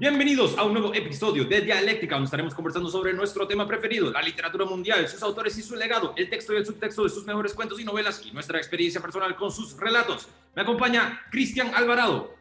Bienvenidos a un nuevo episodio de Dialéctica, donde estaremos conversando sobre nuestro tema preferido, la literatura mundial, sus autores y su legado, el texto y el subtexto de sus mejores cuentos y novelas y nuestra experiencia personal con sus relatos. Me acompaña Cristian Alvarado.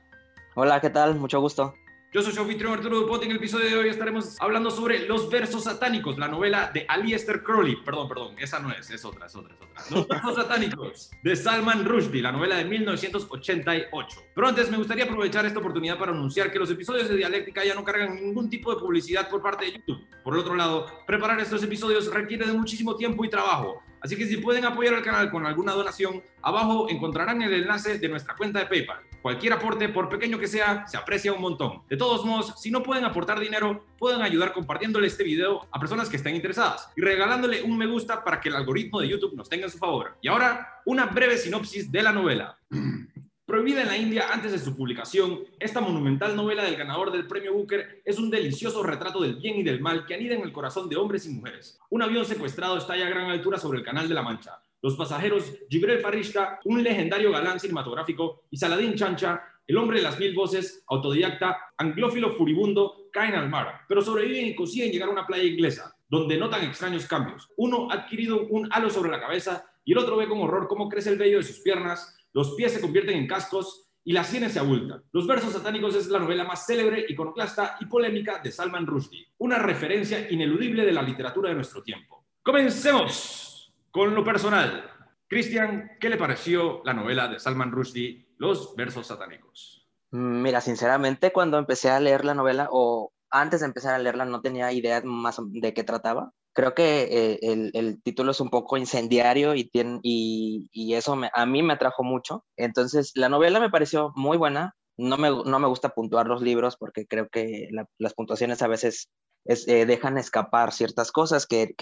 Hola, ¿qué tal? Mucho gusto. Yo soy su anfitrión Arturo Dupote. En el episodio de hoy estaremos hablando sobre Los versos satánicos, la novela de Aleister Crowley. Perdón, perdón, esa no es, es otra, es otra, es otra. Los versos satánicos de Salman Rushdie, la novela de 1988. Pero antes me gustaría aprovechar esta oportunidad para anunciar que los episodios de Dialéctica ya no cargan ningún tipo de publicidad por parte de YouTube. Por el otro lado, preparar estos episodios requiere de muchísimo tiempo y trabajo. Así que si pueden apoyar al canal con alguna donación, abajo encontrarán el enlace de nuestra cuenta de PayPal. Cualquier aporte, por pequeño que sea, se aprecia un montón. De todos modos, si no pueden aportar dinero, pueden ayudar compartiéndole este video a personas que estén interesadas y regalándole un me gusta para que el algoritmo de YouTube nos tenga en su favor. Y ahora, una breve sinopsis de la novela. Prohibida en la India antes de su publicación, esta monumental novela del ganador del premio Booker es un delicioso retrato del bien y del mal que anida en el corazón de hombres y mujeres. Un avión secuestrado está a gran altura sobre el Canal de la Mancha. Los pasajeros Gibrel Farishta, un legendario galán cinematográfico, y Saladin Chancha, el hombre de las mil voces, autodidacta, anglófilo furibundo, caen al mar, pero sobreviven y consiguen llegar a una playa inglesa, donde notan extraños cambios. Uno ha adquirido un halo sobre la cabeza y el otro ve con horror cómo crece el vello de sus piernas, los pies se convierten en cascos y las sienes se abultan. Los versos satánicos es la novela más célebre, iconoclasta y polémica de Salman Rushdie, una referencia ineludible de la literatura de nuestro tiempo. Comencemos con lo personal. Cristian, ¿qué le pareció la novela de Salman Rushdie, Los versos satánicos? Mira, sinceramente, cuando empecé a leer la novela, o antes de empezar a leerla, no tenía idea más de qué trataba creo que eh, el, título es un poco incendiario y, eso a mí me atrajo mucho. Entonces, la novela me pareció muy buena. No me, gusta puntuar los libros porque creo que las puntuaciones a veces es, eh, dejan escapar ciertas cosas que,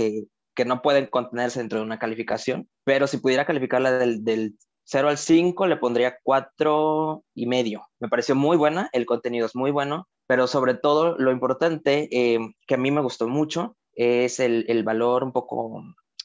que, no pueden contenerse dentro de una calificación. Pero si pudiera calificarla del, del 0 al 5, le pondría 4 y medio. Me pareció muy buena, el contenido es muy bueno, pero sobre todo lo importante eh, que a mí me gustó mucho es el, valor un poco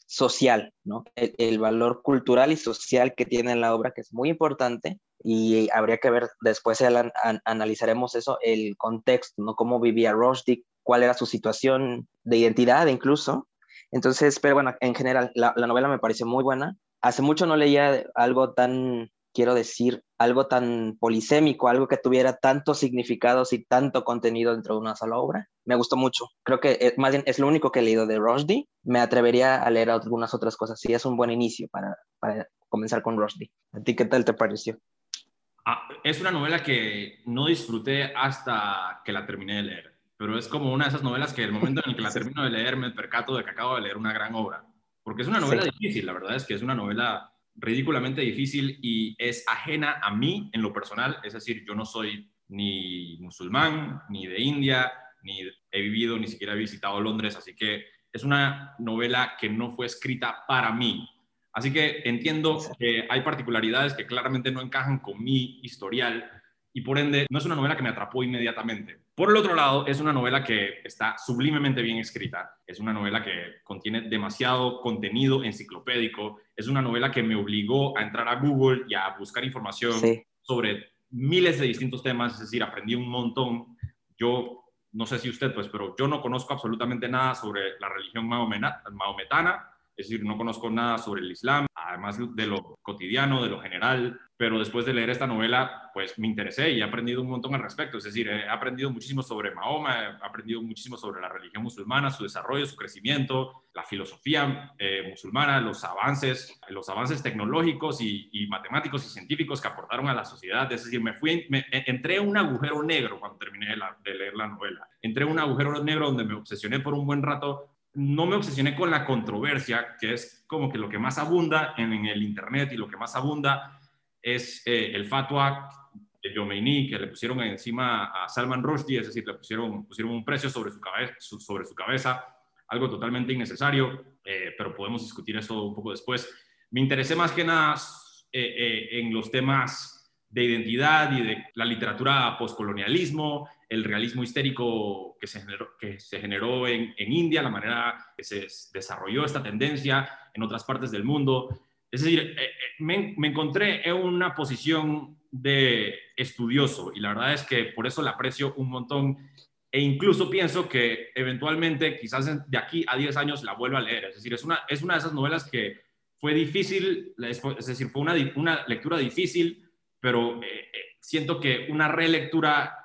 social, ¿no? El, valor cultural y social que tiene la obra, que es muy importante, y habría que ver, después an, an, analizaremos eso, el contexto, ¿no? Cómo vivía Rushdie, cuál era su situación de identidad incluso. Entonces, pero bueno, en general, la, la novela me pareció muy buena. Hace mucho no leía algo tan quiero decir, algo tan polisémico, algo que tuviera tantos significados y tanto contenido dentro de una sola obra. Me gustó mucho. Creo que es, más bien es lo único que he leído de Rushdie. Me atrevería a leer algunas otras cosas. Sí, es un buen inicio para, para comenzar con Rushdie. ¿A ti qué tal te pareció? Ah, es una novela que no disfruté hasta que la terminé de leer, pero es como una de esas novelas que el momento en el que la termino de leer me percato de que acabo de leer una gran obra, porque es una novela sí. difícil, la verdad es que es una novela ridículamente difícil y es ajena a mí en lo personal, es decir, yo no soy ni musulmán, ni de India, ni he vivido, ni siquiera he visitado Londres, así que es una novela que no fue escrita para mí. Así que entiendo que hay particularidades que claramente no encajan con mi historial y por ende no es una novela que me atrapó inmediatamente. Por el otro lado, es una novela que está sublimemente bien escrita, es una novela que contiene demasiado contenido enciclopédico, es una novela que me obligó a entrar a Google y a buscar información sí. sobre miles de distintos temas, es decir, aprendí un montón. Yo no sé si usted, pues, pero yo no conozco absolutamente nada sobre la religión maometana, es decir, no conozco nada sobre el Islam, además de lo cotidiano, de lo general, pero después de leer esta novela, pues me interesé y he aprendido un montón al respecto. Es decir, he aprendido muchísimo sobre Mahoma, he aprendido muchísimo sobre la religión musulmana, su desarrollo, su crecimiento, la filosofía eh, musulmana, los avances, los avances tecnológicos y, y, matemáticos y científicos que aportaron a la sociedad. Es decir, me fui, me, entré en un agujero negro cuando terminé de, la, de leer la novela. Entré en un agujero negro donde me obsesioné por un buen rato no me obsesioné con la controversia, que es como que lo que más abunda en, el Internet y lo que más abunda es eh, el fatwa de Yomeini que le pusieron encima a Salman Rushdie, es decir, le pusieron, pusieron un precio sobre su, cabeza, sobre su cabeza, algo totalmente innecesario, eh, pero podemos discutir eso un poco después. Me interesé más que nada eh, en los temas de identidad y de la literatura postcolonialismo, el realismo histérico que se generó, que se generó en, en, India, la manera que se desarrolló esta tendencia en otras partes del mundo. Es decir, eh, me, me, encontré en una posición de estudioso y la verdad es que por eso la aprecio un montón e incluso pienso que eventualmente, quizás de aquí a 10 años, la vuelva a leer. Es decir, es una, es una de esas novelas que fue difícil, es decir, fue una, una lectura difícil, pero eh, eh, siento que una relectura eh,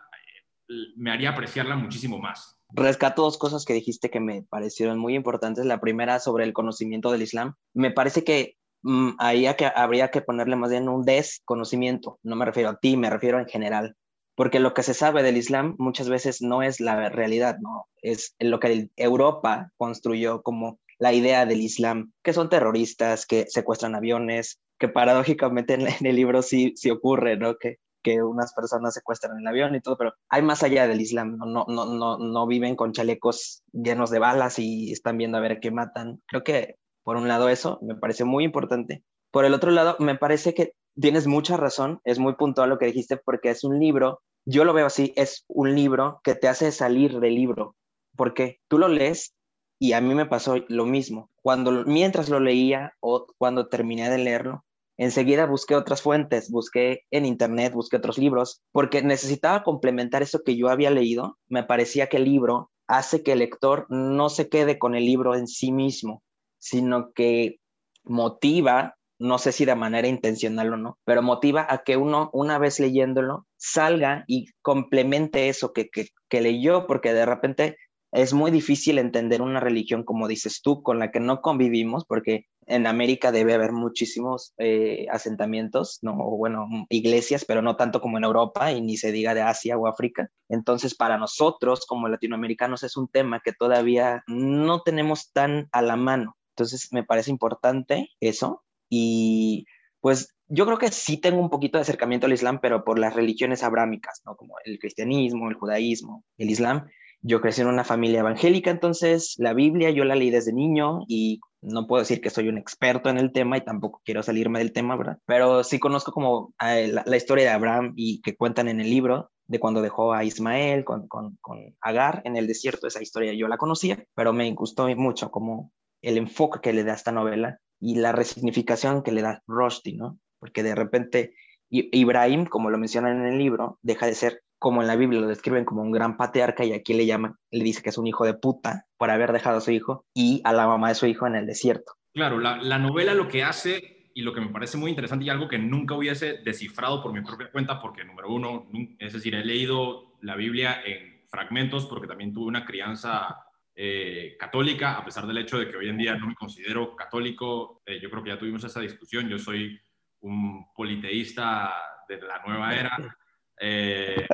me haría apreciarla muchísimo más. Rescato dos cosas que dijiste que me parecieron muy importantes. La primera sobre el conocimiento del Islam. Me parece que mm, ahí que, habría que ponerle más bien un desconocimiento. No me refiero a ti, me refiero en general porque lo que se sabe del Islam muchas veces no es la realidad, ¿no? Es lo que Europa construyó como la idea del Islam, que son terroristas, que secuestran aviones, que paradójicamente en, el libro sí, sí ocurre, ¿no? Que, que unas personas secuestran el avión y todo, pero hay más allá del Islam, ¿no? No, no, no, viven con chalecos llenos de balas y están viendo a ver qué matan. Creo que por un lado eso me parece muy importante. Por el otro lado, me parece que tienes mucha razón, es muy puntual lo que dijiste porque es un libro, yo lo veo así, es un libro que te hace salir del libro, porque tú lo lees y a mí me pasó lo mismo. Cuando mientras lo leía o cuando terminé de leerlo, enseguida busqué otras fuentes, busqué en internet, busqué otros libros, porque necesitaba complementar eso que yo había leído. Me parecía que el libro hace que el lector no se quede con el libro en sí mismo, sino que motiva no sé si de manera intencional o no, pero motiva a que uno, una vez leyéndolo, salga y complemente eso que, que, leyó, porque de repente es muy difícil entender una religión, como dices tú, con la que no convivimos, porque en América debe haber muchísimos eh, asentamientos, no, bueno, iglesias, pero no tanto como en Europa y ni se diga de Asia o África. Entonces, para nosotros como latinoamericanos es un tema que todavía no tenemos tan a la mano. Entonces, me parece importante eso, y pues yo creo que sí tengo un poquito de acercamiento al Islam, pero por las religiones abrámicas, ¿no? Como el cristianismo, el judaísmo, el Islam. Yo crecí en una familia evangélica, entonces la Biblia yo la leí desde niño y no puedo decir que soy un experto en el tema y tampoco quiero salirme del tema, ¿verdad? Pero sí conozco como eh, la, historia de Abraham y que cuentan en el libro de cuando dejó a Ismael con, con, con Agar en el desierto, esa historia yo la conocía, pero me gustó mucho como el enfoque que le da esta novela y la resignificación que le da Rushdie, ¿no? Porque de repente Ibrahim, como lo mencionan en el libro, deja de ser como en la Biblia lo describen como un gran patriarca y aquí le llaman, le dice que es un hijo de puta por haber dejado a su hijo y a la mamá de su hijo en el desierto. Claro, la, la novela lo que hace y lo que me parece muy interesante y algo que nunca hubiese descifrado por mi propia cuenta, porque número uno, es decir, he leído la Biblia en fragmentos porque también tuve una crianza eh, católica, a pesar del hecho de que hoy en día no me considero católico, eh, yo creo que ya tuvimos esa discusión, yo soy un politeísta de la nueva era, eh,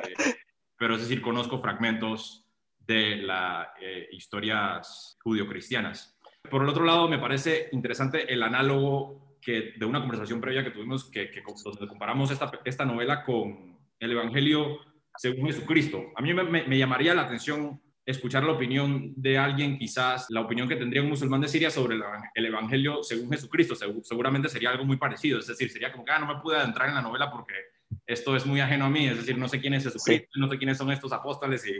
pero es decir, conozco fragmentos de las historias judio-cristianas. Por el otro lado, me parece interesante el análogo que, de una conversación previa que tuvimos, que, donde comparamos esta, esta novela con el Evangelio según Jesucristo. A mí me, me llamaría la atención escuchar la opinión de alguien, quizás la opinión que tendría un musulmán de Siria sobre el, Evangelio según Jesucristo. seguramente sería algo muy parecido, es decir, sería como que ah, no me pude adentrar en la novela porque esto es muy ajeno a mí, es decir, no sé quién es Jesucristo, no sé quiénes son estos apóstoles y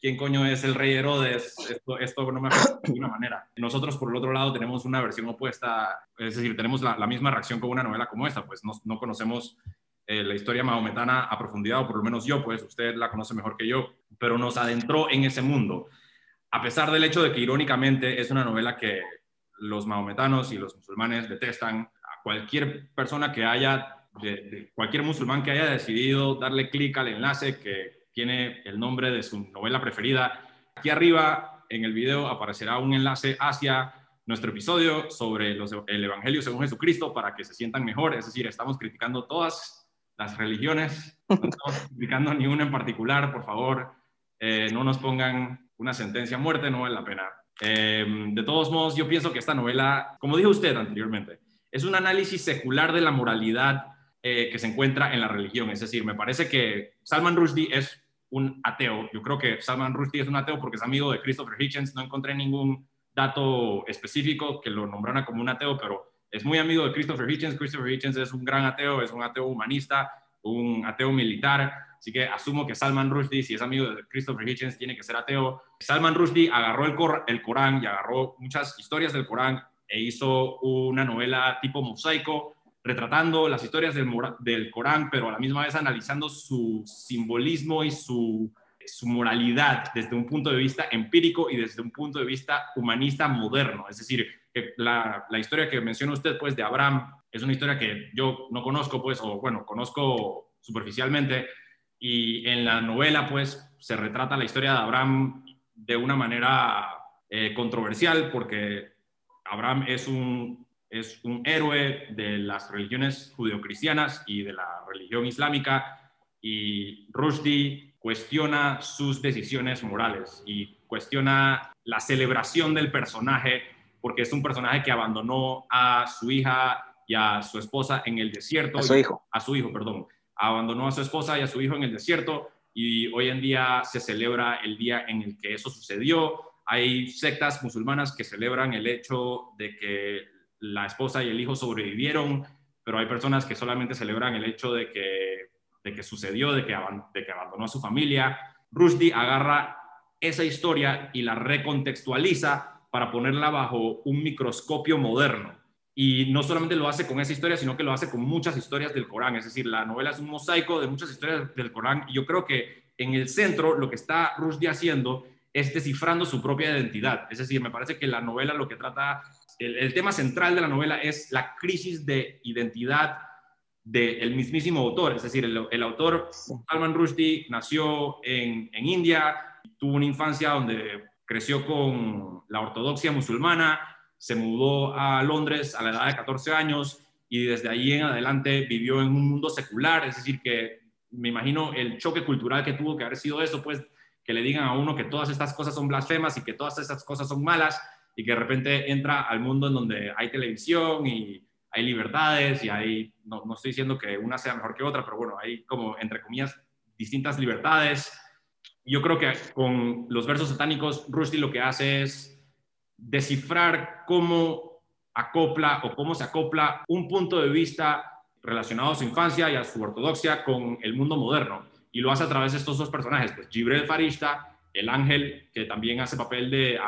quién coño es el rey Herodes, esto, esto no me afecta de ninguna manera. Nosotros, por el otro lado, tenemos una versión opuesta, es decir, tenemos la, misma reacción con una novela como esta, pues no, no conocemos eh, la historia mahometana a profundidad, o por lo menos yo, pues usted la conoce mejor que yo, pero nos adentró en ese mundo. A pesar del hecho de que irónicamente es una novela que los mahometanos y los musulmanes detestan, a cualquier persona que haya, de, cualquier musulmán que haya decidido darle clic al enlace que tiene el nombre de su novela preferida, aquí arriba en el video aparecerá un enlace hacia nuestro episodio sobre el Evangelio según Jesucristo para que se sientan mejor. Es decir, estamos criticando todas las religiones, no estamos criticando ni una en particular, por favor, eh, no nos pongan una sentencia a muerte, no vale la pena. Em, de todos modos, yo pienso que esta novela, como dijo usted anteriormente, es un análisis secular de la moralidad eh, que se encuentra en la religión. Es decir, me parece que Salman Rushdie es un ateo. Yo creo que Salman Rushdie es un ateo porque es amigo de Christopher Hitchens. No encontré ningún dato específico que lo nombrara como un ateo, pero es muy amigo de Christopher Hitchens. Christopher Hitchens es un gran ateo, es un ateo humanista, un ateo militar. Así que asumo que Salman Rushdie, si es amigo de Christopher Hitchens, tiene que ser ateo. Salman Rushdie agarró el, el Corán y agarró muchas historias del Corán e hizo una novela tipo mosaico retratando las historias del, del Corán, pero a la misma vez analizando su simbolismo y su, su moralidad desde un punto de vista empírico y desde un punto de vista humanista moderno. Es decir, la, la historia que menciona usted, pues, de Abraham, es una historia que yo no conozco, pues, o bueno, conozco superficialmente, y en la novela, pues, se retrata la historia de Abraham de una manera eh, controversial, porque Abraham es un, es un héroe de las religiones judeocristianas y de la religión islámica, y Rushdie cuestiona sus decisiones morales y cuestiona la celebración del personaje, porque es un personaje que abandonó a su hija y a su esposa en el desierto. A su hijo. A su hijo, perdón. Abandonó a su esposa y a su hijo en el desierto y hoy en día se celebra el día en el que eso sucedió. Hay sectas musulmanas que celebran el hecho de que la esposa y el hijo sobrevivieron, pero hay personas que solamente celebran el hecho de que, de que sucedió, de que, de que abandonó a su familia. Rushdie agarra esa historia y la recontextualiza para ponerla bajo un microscopio moderno y no solamente lo hace con esa historia, sino que lo hace con muchas historias del Corán. Es decir, la novela es un mosaico de muchas historias del Corán. Y yo creo que en el centro lo que está Rushdie haciendo es descifrando su propia identidad. Es decir, me parece que la novela lo que trata, el, tema central de la novela es la crisis de identidad del mismísimo autor. Es decir, el, autor Salman Rushdie nació en, en India, tuvo una infancia donde creció con la ortodoxia musulmana, se mudó a Londres a la edad de 14 años y desde ahí en adelante vivió en un mundo secular, es decir, que me imagino el choque cultural que tuvo que haber sido eso, pues que le digan a uno que todas estas cosas son blasfemas y que todas estas cosas son malas y que de repente entra al mundo en donde hay televisión y hay libertades y hay, no, no estoy diciendo que una sea mejor que otra, pero bueno, hay como, entre comillas, distintas libertades. Yo creo que con los versos satánicos, Rusty lo que hace es descifrar cómo acopla o cómo se acopla un punto de vista relacionado a su infancia y a su ortodoxia con el mundo moderno. Y lo hace a través de estos dos personajes, pues Gibrel Farishta, el ángel que también hace papel de,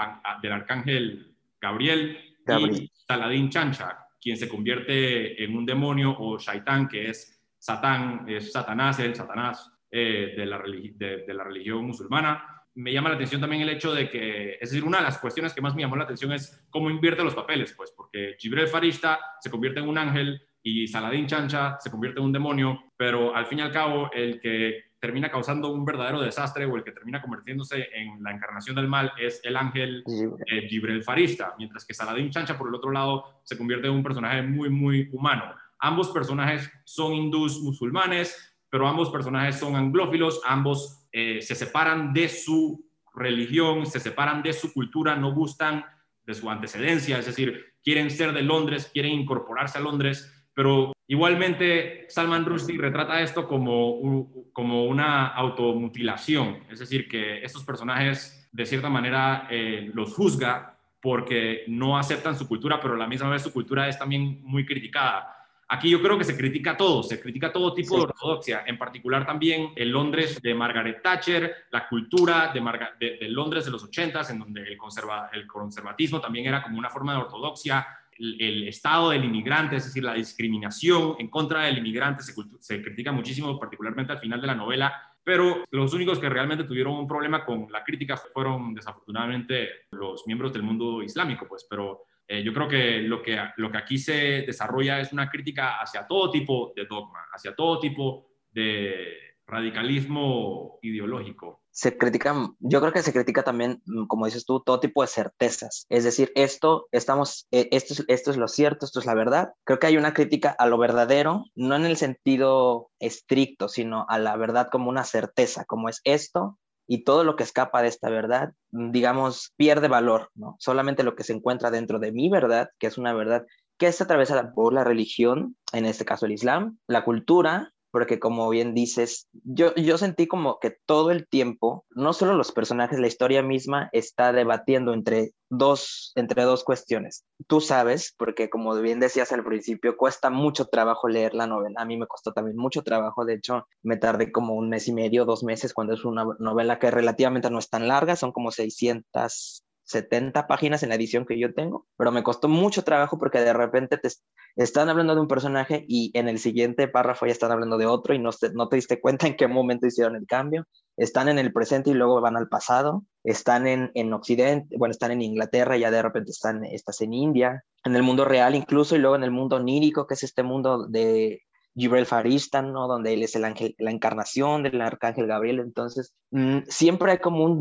del arcángel Gabriel, y Saladín Chancha, quien se convierte en un demonio o shaitán, que es Satán, es Satanás, el Satanás eh, de, la de la religión musulmana. Me llama la atención también el hecho de que, es decir, una de las cuestiones que más me llamó la atención es cómo invierte los papeles, pues, porque Gibrel Farishta se convierte en un ángel y Saladin Chancha se convierte en un demonio, pero al fin y al cabo el que termina causando un verdadero desastre o el que termina convirtiéndose en la encarnación del mal es el ángel eh, Gibrel Farishta, mientras que Saladin Chancha, por el otro lado, se convierte en un personaje muy, muy humano. Ambos personajes son hindús musulmanes, pero ambos personajes son anglófilos, ambos eh, se separan de su religión, se separan de su cultura, no gustan de su antecedencia, es decir, quieren ser de Londres, quieren incorporarse a Londres, pero igualmente Salman Rushdie retrata esto como, como una automutilación, es decir, que estos personajes de cierta manera eh, los juzga porque no aceptan su cultura, pero a la misma vez su cultura es también muy criticada. Aquí yo creo que se critica todo, se critica todo tipo de ortodoxia, en particular también el Londres de Margaret Thatcher, la cultura de, de, Londres de los 80 en donde el, conserva, el conservatismo también era como una forma de ortodoxia, el, estado del inmigrante, es decir, la discriminación en contra del inmigrante se, critica muchísimo, particularmente al final de la novela, pero los únicos que realmente tuvieron un problema con la crítica fueron desafortunadamente los miembros del mundo islámico, pues, pero eh, yo creo que lo, que lo que aquí se desarrolla es una crítica hacia todo tipo de dogma, hacia todo tipo de radicalismo ideológico. Se critica, yo creo que se critica también, mm, como dices tú, todo tipo de certezas. Es decir, esto, estamos, eh, esto, es, esto es lo cierto, esto es la verdad. Creo que hay una crítica a lo verdadero, no en el sentido estricto, sino a la verdad como una certeza, como es esto, y todo lo que escapa de esta verdad, digamos, pierde valor, ¿no? Solamente lo que se encuentra dentro de mi verdad, que es una verdad que es atravesada por la religión, en este caso el Islam, la cultura, porque como bien dices, yo, yo sentí como que todo el tiempo, no solo los personajes, la historia misma está debatiendo entre dos, entre dos cuestiones. Tú sabes, porque como bien decías al principio, cuesta mucho trabajo leer la novela. A mí me costó también mucho trabajo, de hecho, me tardé como un mes y medio, dos meses, cuando es una novela que relativamente no es tan larga, son como 600 70 páginas en la edición que yo tengo, pero me costó mucho trabajo porque de repente te están hablando de un personaje y en el siguiente párrafo ya están hablando de otro y no te, no te diste cuenta en qué momento hicieron el cambio. Están en el presente y luego van al pasado. Están en, en Occidente, bueno, están en Inglaterra y ya de repente están, estás en India, en el mundo real incluso y luego en el mundo onírico, que es este mundo de Gibrel Faristan, ¿no? Donde él es el ángel, la encarnación del arcángel Gabriel. Entonces, mm, siempre hay como un,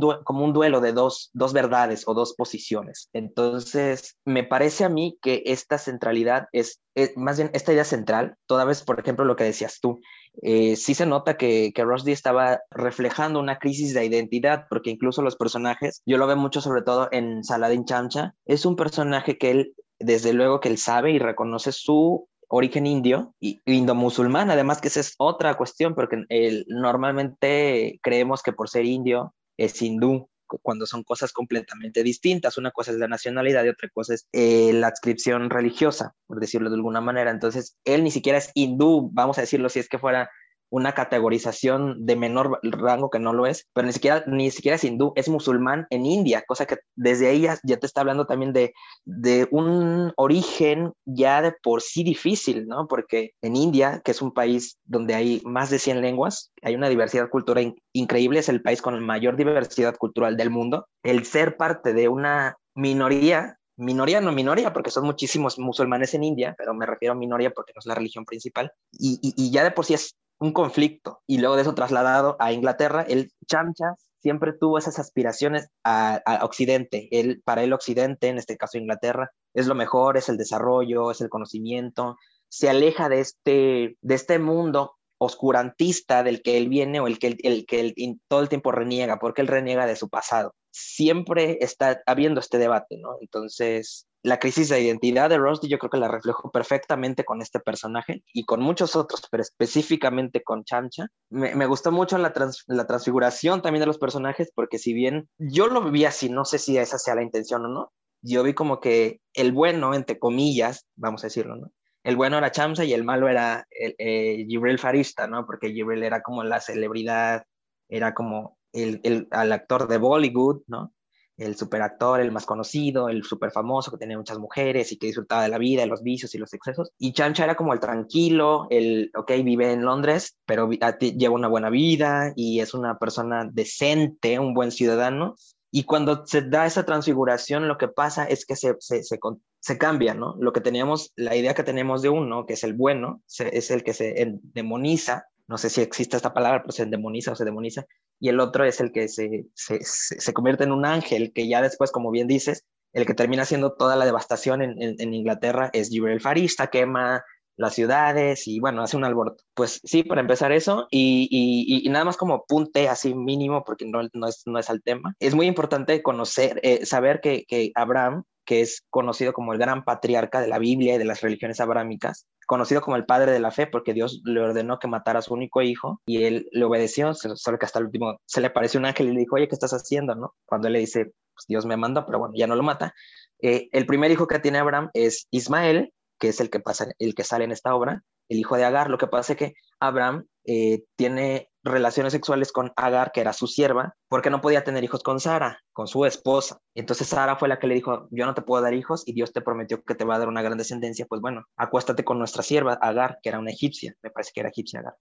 duelo de dos, verdades o dos posiciones. Entonces, me parece a mí que esta centralidad es, más bien esta idea central, toda vez, por ejemplo, lo que decías tú, eh, sí se nota que, que estaba reflejando una crisis de identidad, porque incluso los personajes, yo lo veo mucho sobre todo en Saladin Chamcha, es un personaje que él, desde luego que él sabe y reconoce su origen indio y indo-musulmán, además que esa es otra cuestión, porque el, normalmente creemos que por ser indio es hindú, cuando son cosas completamente distintas. Una cosa es la nacionalidad y otra cosa es eh, la adscripción religiosa, por decirlo de alguna manera. Entonces, él ni siquiera es hindú, vamos a decirlo si es que fuera una categorización de menor rango que no lo es, pero ni siquiera, ni siquiera es hindú, es musulmán en India, cosa que desde ahí ya, te está hablando también de, de un origen ya de por sí difícil, ¿no? Porque en India, que es un país donde hay más de 100 lenguas, hay una diversidad cultural increíble, es el país con mayor diversidad cultural del mundo, el ser parte de una minoría minoría, no minoría, porque son muchísimos musulmanes en India, pero me refiero a minoría porque no es la religión principal, y, y, y, ya de por sí es un conflicto y luego de eso trasladado a Inglaterra, el Chamcha siempre tuvo esas aspiraciones a, Occidente. Él, para el Occidente, en este caso Inglaterra, es lo mejor, es el desarrollo, es el conocimiento. Se aleja de este, de este mundo oscurantista del que él viene o el que, el, que él todo el tiempo reniega, porque él reniega de su pasado. Siempre está habiendo este debate, ¿no? Entonces, la crisis de identidad de Rusty yo creo que la reflejo perfectamente con este personaje y con muchos otros, pero específicamente con Chancha. Me, me gustó mucho la, la transfiguración también de los personajes porque si bien yo lo vi así, no sé si esa sea la intención o no, yo vi como que el bueno, entre comillas, vamos a decirlo, ¿no? El bueno era Chamsa y el malo era el, eh, Farista, ¿no? Porque Gibril era como la celebridad, era como el, el, el actor de Bollywood, ¿no? El superactor, el más conocido, el super famoso que tenía muchas mujeres y que disfrutaba de la vida, de los vicios y los excesos. Y Chancha era como el tranquilo, el, ok, vive en Londres, pero lleva una buena vida y es una persona decente, un buen ciudadano. Y cuando se da esa transfiguración, lo que pasa es que se, se, se, se cambia, ¿no? Lo que teníamos, la idea que tenemos de uno, que es el bueno, es el que se demoniza, no sé si existe esta palabra, pero se demoniza o se demoniza, y el otro es el que se, se, se, convierte en un ángel, que ya después, como bien dices, el que termina haciendo toda la devastación en, en, Inglaterra es Gibril Farista, quema las ciudades y bueno, hace un alboroto. Pues sí, para empezar eso y, y, y nada más como punte así mínimo, porque no, no, es, no es al tema, es muy importante conocer, eh, saber que, que Abraham que es conocido como el gran patriarca de la Biblia y de las religiones abrámicas, conocido como el padre de la fe, porque Dios le ordenó que matara a su único hijo y él le obedeció, solo que hasta el último se le apareció un ángel y le dijo, oye, ¿qué estás haciendo? ¿no? Cuando él le dice, pues Dios me mandó, pero bueno, ya no lo mata. Eh, el primer hijo que tiene Abraham es Ismael, que es el que, pasa, el que sale en esta obra, el hijo de Agar. Lo que pasa es que Abraham eh, tiene relaciones sexuales con Agar, que era su sierva, porque no podía tener hijos con Sara, con su esposa. Entonces Sara fue la que le dijo, yo no te puedo dar hijos y Dios te prometió que te va a dar una gran descendencia, pues bueno, acuéstate con nuestra sierva Agar, que era una egipcia, me parece que era egipcia Agar.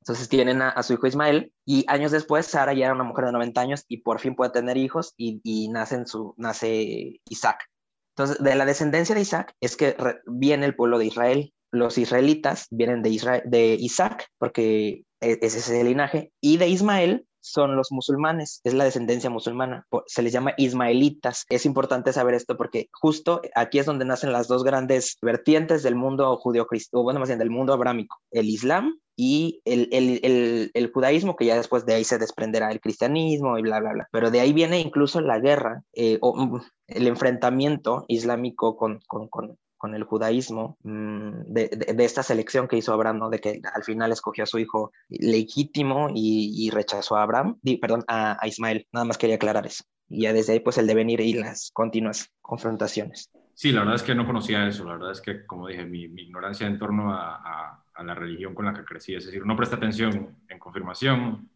Entonces tienen a, a, su hijo Ismael y años después Sara ya era una mujer de 90 años y por fin puede tener hijos y, nace, su, nace Isaac. Entonces, de la descendencia de Isaac es que viene el pueblo de Israel. Los israelitas vienen de, Israel, de Isaac, porque e, ese es el linaje, y de Ismael son los musulmanes, es la descendencia musulmana, se les llama ismaelitas. Es importante saber esto porque justo aquí es donde nacen las dos grandes vertientes del mundo judío-cristiano, bueno, más bien del mundo abrámico, el Islam y el, el, el, el, judaísmo, que ya después de ahí se desprenderá el cristianismo y bla, bla, bla. Pero de ahí viene incluso la guerra eh, o mm, el enfrentamiento islámico con, con, con, con el judaísmo, mm, de, de, de, esta selección que hizo Abraham, ¿no? de que al final escogió a su hijo legítimo y, y rechazó a Abraham, di, perdón, a, a, Ismael. Nada más quería aclarar eso. Y ya desde ahí, pues el devenir y las continuas confrontaciones. Sí, la verdad es que no conocía eso. La verdad es que, como dije, mi, mi ignorancia en torno a, a, a, la religión con la que crecí, es decir, no presta atención en confirmación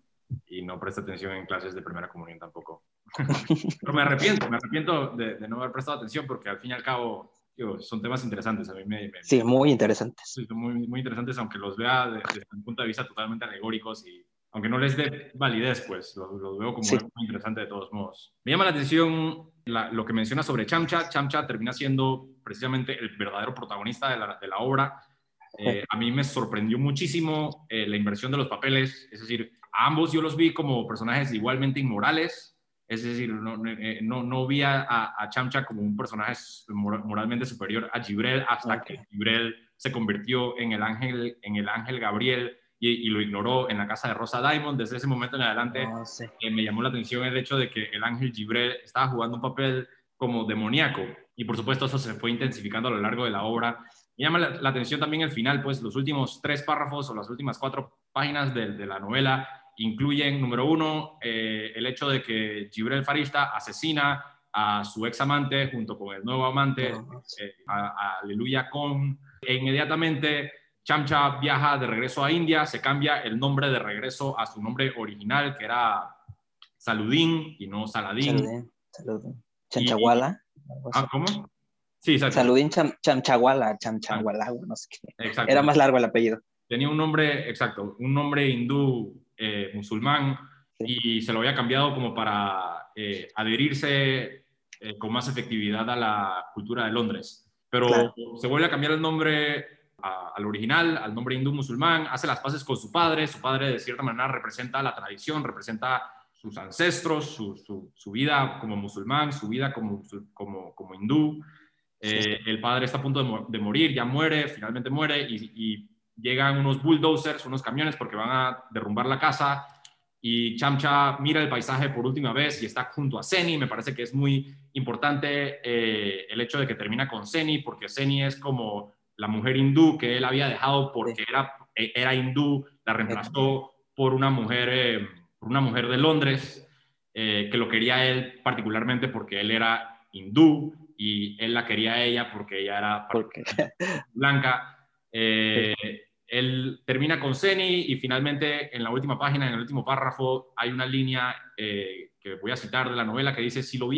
y no presta atención en clases de primera comunión tampoco. pero me arrepiento, me arrepiento de, de, no haber prestado atención porque al fin y al cabo son temas interesantes. A mí me, sí, muy interesantes. Sí, muy, muy interesantes, aunque los vea desde un punto de vista totalmente alegóricos y aunque no les dé validez, pues los, veo como muy interesante de todos modos. Me llama la atención lo que menciona sobre Chamcha. Chamcha termina siendo precisamente el verdadero protagonista de la, de la obra. Eh, a mí me sorprendió muchísimo eh, la inversión de los papeles, es decir, a ambos yo los vi como personajes igualmente inmorales, es decir, no, eh, no, no vi a, a, Chamcha como un personaje moralmente superior a Gibrel hasta que Gibrel se convirtió en el ángel, en el ángel Gabriel y, lo ignoró en la casa de Rosa Diamond. Desde ese momento en adelante eh, me llamó la atención el hecho de que el ángel Gibrel estaba jugando un papel como demoníaco y por supuesto eso se fue intensificando a lo largo de la obra. Me llama la, atención también el final, pues los últimos tres párrafos o las últimas cuatro páginas de, de la novela incluyen, número uno, eh, el hecho de que Gibrel Farista asesina a su ex amante junto con el nuevo amante, eh, a, Aleluya Con. E inmediatamente Chamcha viaja de regreso a India, se cambia el nombre de regreso a su nombre original, que era Saludín y no Saladín. Saludín. Chanchaguala. Ah, ¿cómo? Sí, Saludín Chamchaguala, Chamchaguala, no sé qué. Era más largo el apellido. Tenía un nombre, exacto, un nombre hindú eh, musulmán y se lo había cambiado como para eh, adherirse eh, con más efectividad a la cultura de Londres. Pero se vuelve a cambiar el nombre al original, al nombre hindú musulmán, hace las paces con su padre, su padre de cierta manera representa la tradición, representa sus ancestros, su, su, vida como musulmán, su vida como, como, como hindú. el padre está a punto de, morir, ya muere, finalmente muere y, y llegan unos bulldozers, unos camiones porque van a derrumbar la casa y Chamcha mira el paisaje por última vez y está junto a Seni. Me parece que es muy importante eh, el hecho de que termina con Seni porque Seni es como la mujer hindú que él había dejado porque era, era hindú, la reemplazó por una mujer, eh, una mujer de Londres eh, que lo quería él particularmente porque él era hindú y él la quería a ella porque ella era blanca. Eh, él termina con Seni y finalmente en la última página, en el último párrafo, hay una línea eh, que voy a citar de la novela que dice, si lo,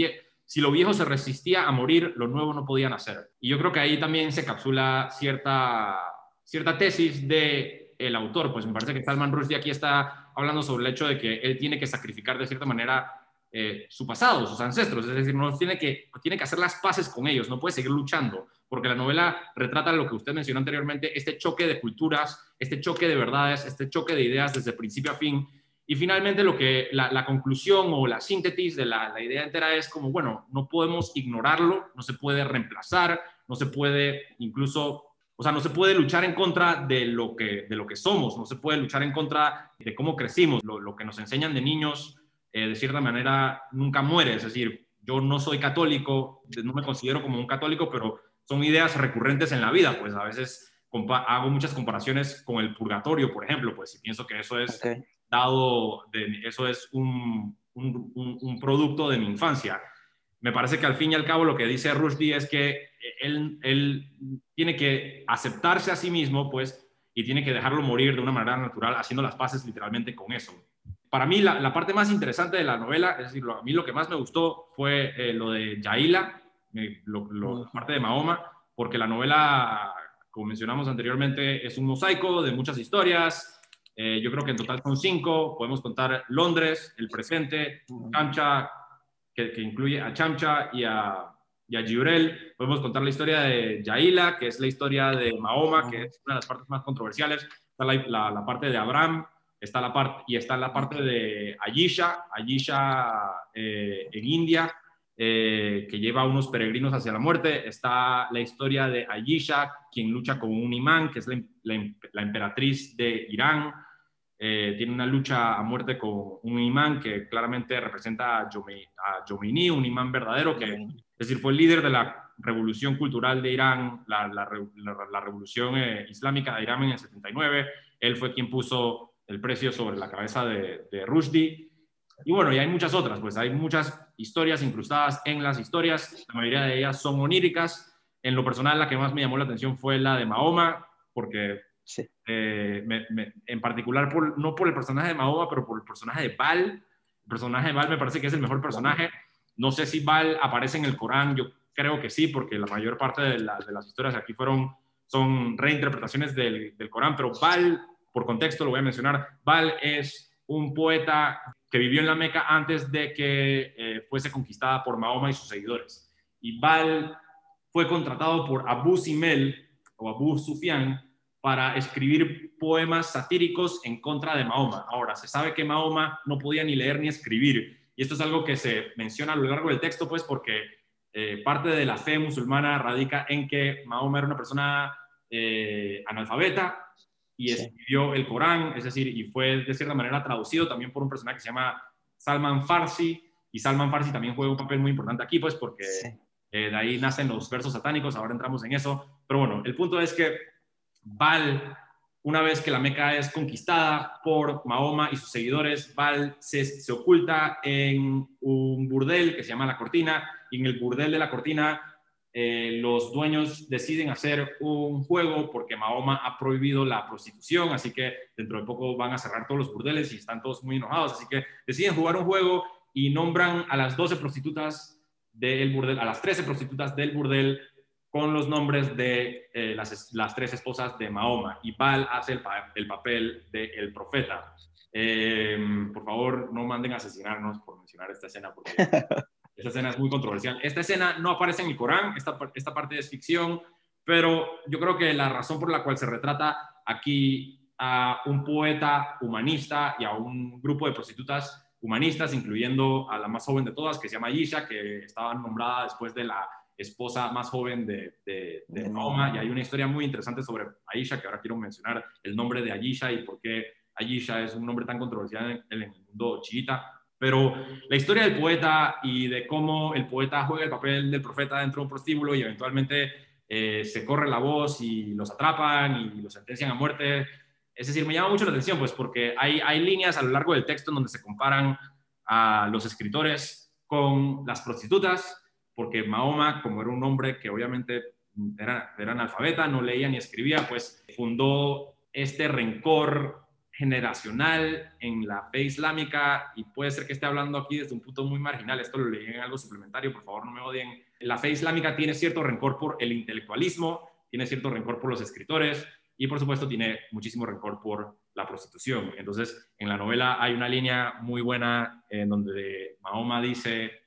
si lo viejo se resistía a morir, lo nuevo no podía nacer. Y yo creo que ahí también se capsula cierta, cierta tesis de el autor, pues me parece que Salman Rushdie aquí está hablando sobre el hecho de que él tiene que sacrificar de cierta manera eh, su pasado, sus ancestros, es decir, no tiene que, tiene que hacer las paces con ellos, no puede seguir luchando, porque la novela retrata lo que usted mencionó anteriormente, este choque de culturas, este choque de verdades, este choque de ideas desde principio a fin, y finalmente lo que la, conclusión o la síntesis de la, idea entera es como, bueno, no podemos ignorarlo, no se puede reemplazar, no se puede incluso o sea, no se puede luchar en contra de lo que, de lo que somos, no se puede luchar en contra de cómo crecimos, lo, lo que nos enseñan de niños eh, de cierta manera nunca muere. Es decir, yo no soy católico, no me considero como un católico, pero son ideas recurrentes en la vida, pues a veces hago muchas comparaciones con el purgatorio, por ejemplo, pues si pienso que eso es dado, de, eso es un, un, un, producto de mi infancia. Me parece que al fin y al cabo lo que dice Rushdie es que él, él tiene que aceptarse a sí mismo, pues, y tiene que dejarlo morir de una manera natural, haciendo las paces literalmente con eso para mí la, parte más interesante de la novela, es decir, a mí lo que más me gustó fue eh, lo de Yaila, eh, la parte de Mahoma, porque la novela, como mencionamos anteriormente, es un mosaico de muchas historias. Eh, yo creo que en total son cinco. Podemos contar Londres, el presente, Chamcha, que, incluye a Chamcha y a, y a Gibrel. Podemos contar la historia de Yaila, que es la historia de Mahoma, que es una de las partes más controversiales. Está la, la parte de Abraham, está la parte, y está la parte de Ayisha, Ayisha eh, en India, eh, que lleva a unos peregrinos hacia la muerte. Está la historia de Ayisha, quien lucha con un imán, que es la, emperatriz de Irán. Eh, tiene una lucha a muerte con un imán que claramente representa a, Jomini, un imán verdadero, que es decir, fue el líder de la revolución cultural de Irán, la, la revolución islámica de Irán en el 79. Él fue quien puso el precio sobre la cabeza de, de Rushdie. Y bueno, y hay muchas otras, pues hay muchas historias incrustadas en las historias, la mayoría de ellas son oníricas. En lo personal, la que más me llamó la atención fue la de Mahoma, porque eh, en particular, por, no por el personaje de Mahoma, pero por el personaje de Bal, El personaje de Val me parece que es el mejor personaje. No sé si Val aparece en el Corán, yo creo que sí, porque la mayor parte de, las historias aquí fueron, son reinterpretaciones del, del Corán, pero Val, por contexto lo voy a mencionar, Val es un poeta que vivió en la Meca antes de que eh, fuese conquistada por Mahoma y sus seguidores. Y Val fue contratado por Abu Simel o Abu Sufyan para escribir poemas satíricos en contra de Mahoma. Ahora, se sabe que Mahoma no podía ni leer ni escribir, y esto es algo que se menciona a lo largo del texto, pues porque eh, parte de la fe musulmana radica en que Mahoma era una persona eh, analfabeta y escribió el Corán, es decir, y fue de cierta manera traducido también por un personaje que se llama Salman Farsi, y Salman Farsi también juega un papel muy importante aquí, pues porque eh, de ahí nacen los versos satánicos, ahora entramos en eso, pero bueno, el punto es que Val, una vez que la Meca es conquistada por Mahoma y sus seguidores, Val se, se oculta en un burdel que se llama La Cortina, y en el burdel de La Cortina eh, los dueños deciden hacer un juego porque Mahoma ha prohibido la prostitución, así que dentro de poco van a cerrar todos los burdeles y están todos muy enojados, así que deciden jugar un juego y nombran a las 12 prostitutas del burdel, a las 13 prostitutas del burdel con los nombres de eh, las, las, tres esposas de Mahoma y Baal hace el, papel del profeta. Eh, por favor, no manden a asesinarnos por mencionar esta escena porque esta escena es muy controversial. Esta escena no aparece en el Corán, esta, esta parte es ficción, pero yo creo que la razón por la cual se retrata aquí a un poeta humanista y a un grupo de prostitutas humanistas, incluyendo a la más joven de todas, que se llama Yisha, que estaba nombrada después de la esposa más joven de, de, Mahoma, y hay una historia muy interesante sobre Aisha, que ahora quiero mencionar el nombre de Aisha y por qué Aisha es un nombre tan controversial en, el mundo chiita. Pero la historia del poeta y de cómo el poeta juega el papel del profeta dentro de un prostíbulo y eventualmente eh, se corre la voz y los atrapan y los sentencian a muerte. Es decir, me llama mucho la atención, pues, porque hay, hay líneas a lo largo del texto en donde se comparan a los escritores con las prostitutas, porque Mahoma, como era un hombre que obviamente era, era analfabeta, no leía ni escribía, pues fundó este rencor generacional en la fe islámica y puede ser que esté hablando aquí desde un punto muy marginal, esto lo leí en algo suplementario, por favor no me odien. La fe islámica tiene cierto rencor por el intelectualismo, tiene cierto rencor por los escritores y por supuesto tiene muchísimo rencor por la prostitución. Entonces, en la novela hay una línea muy buena en donde Mahoma dice,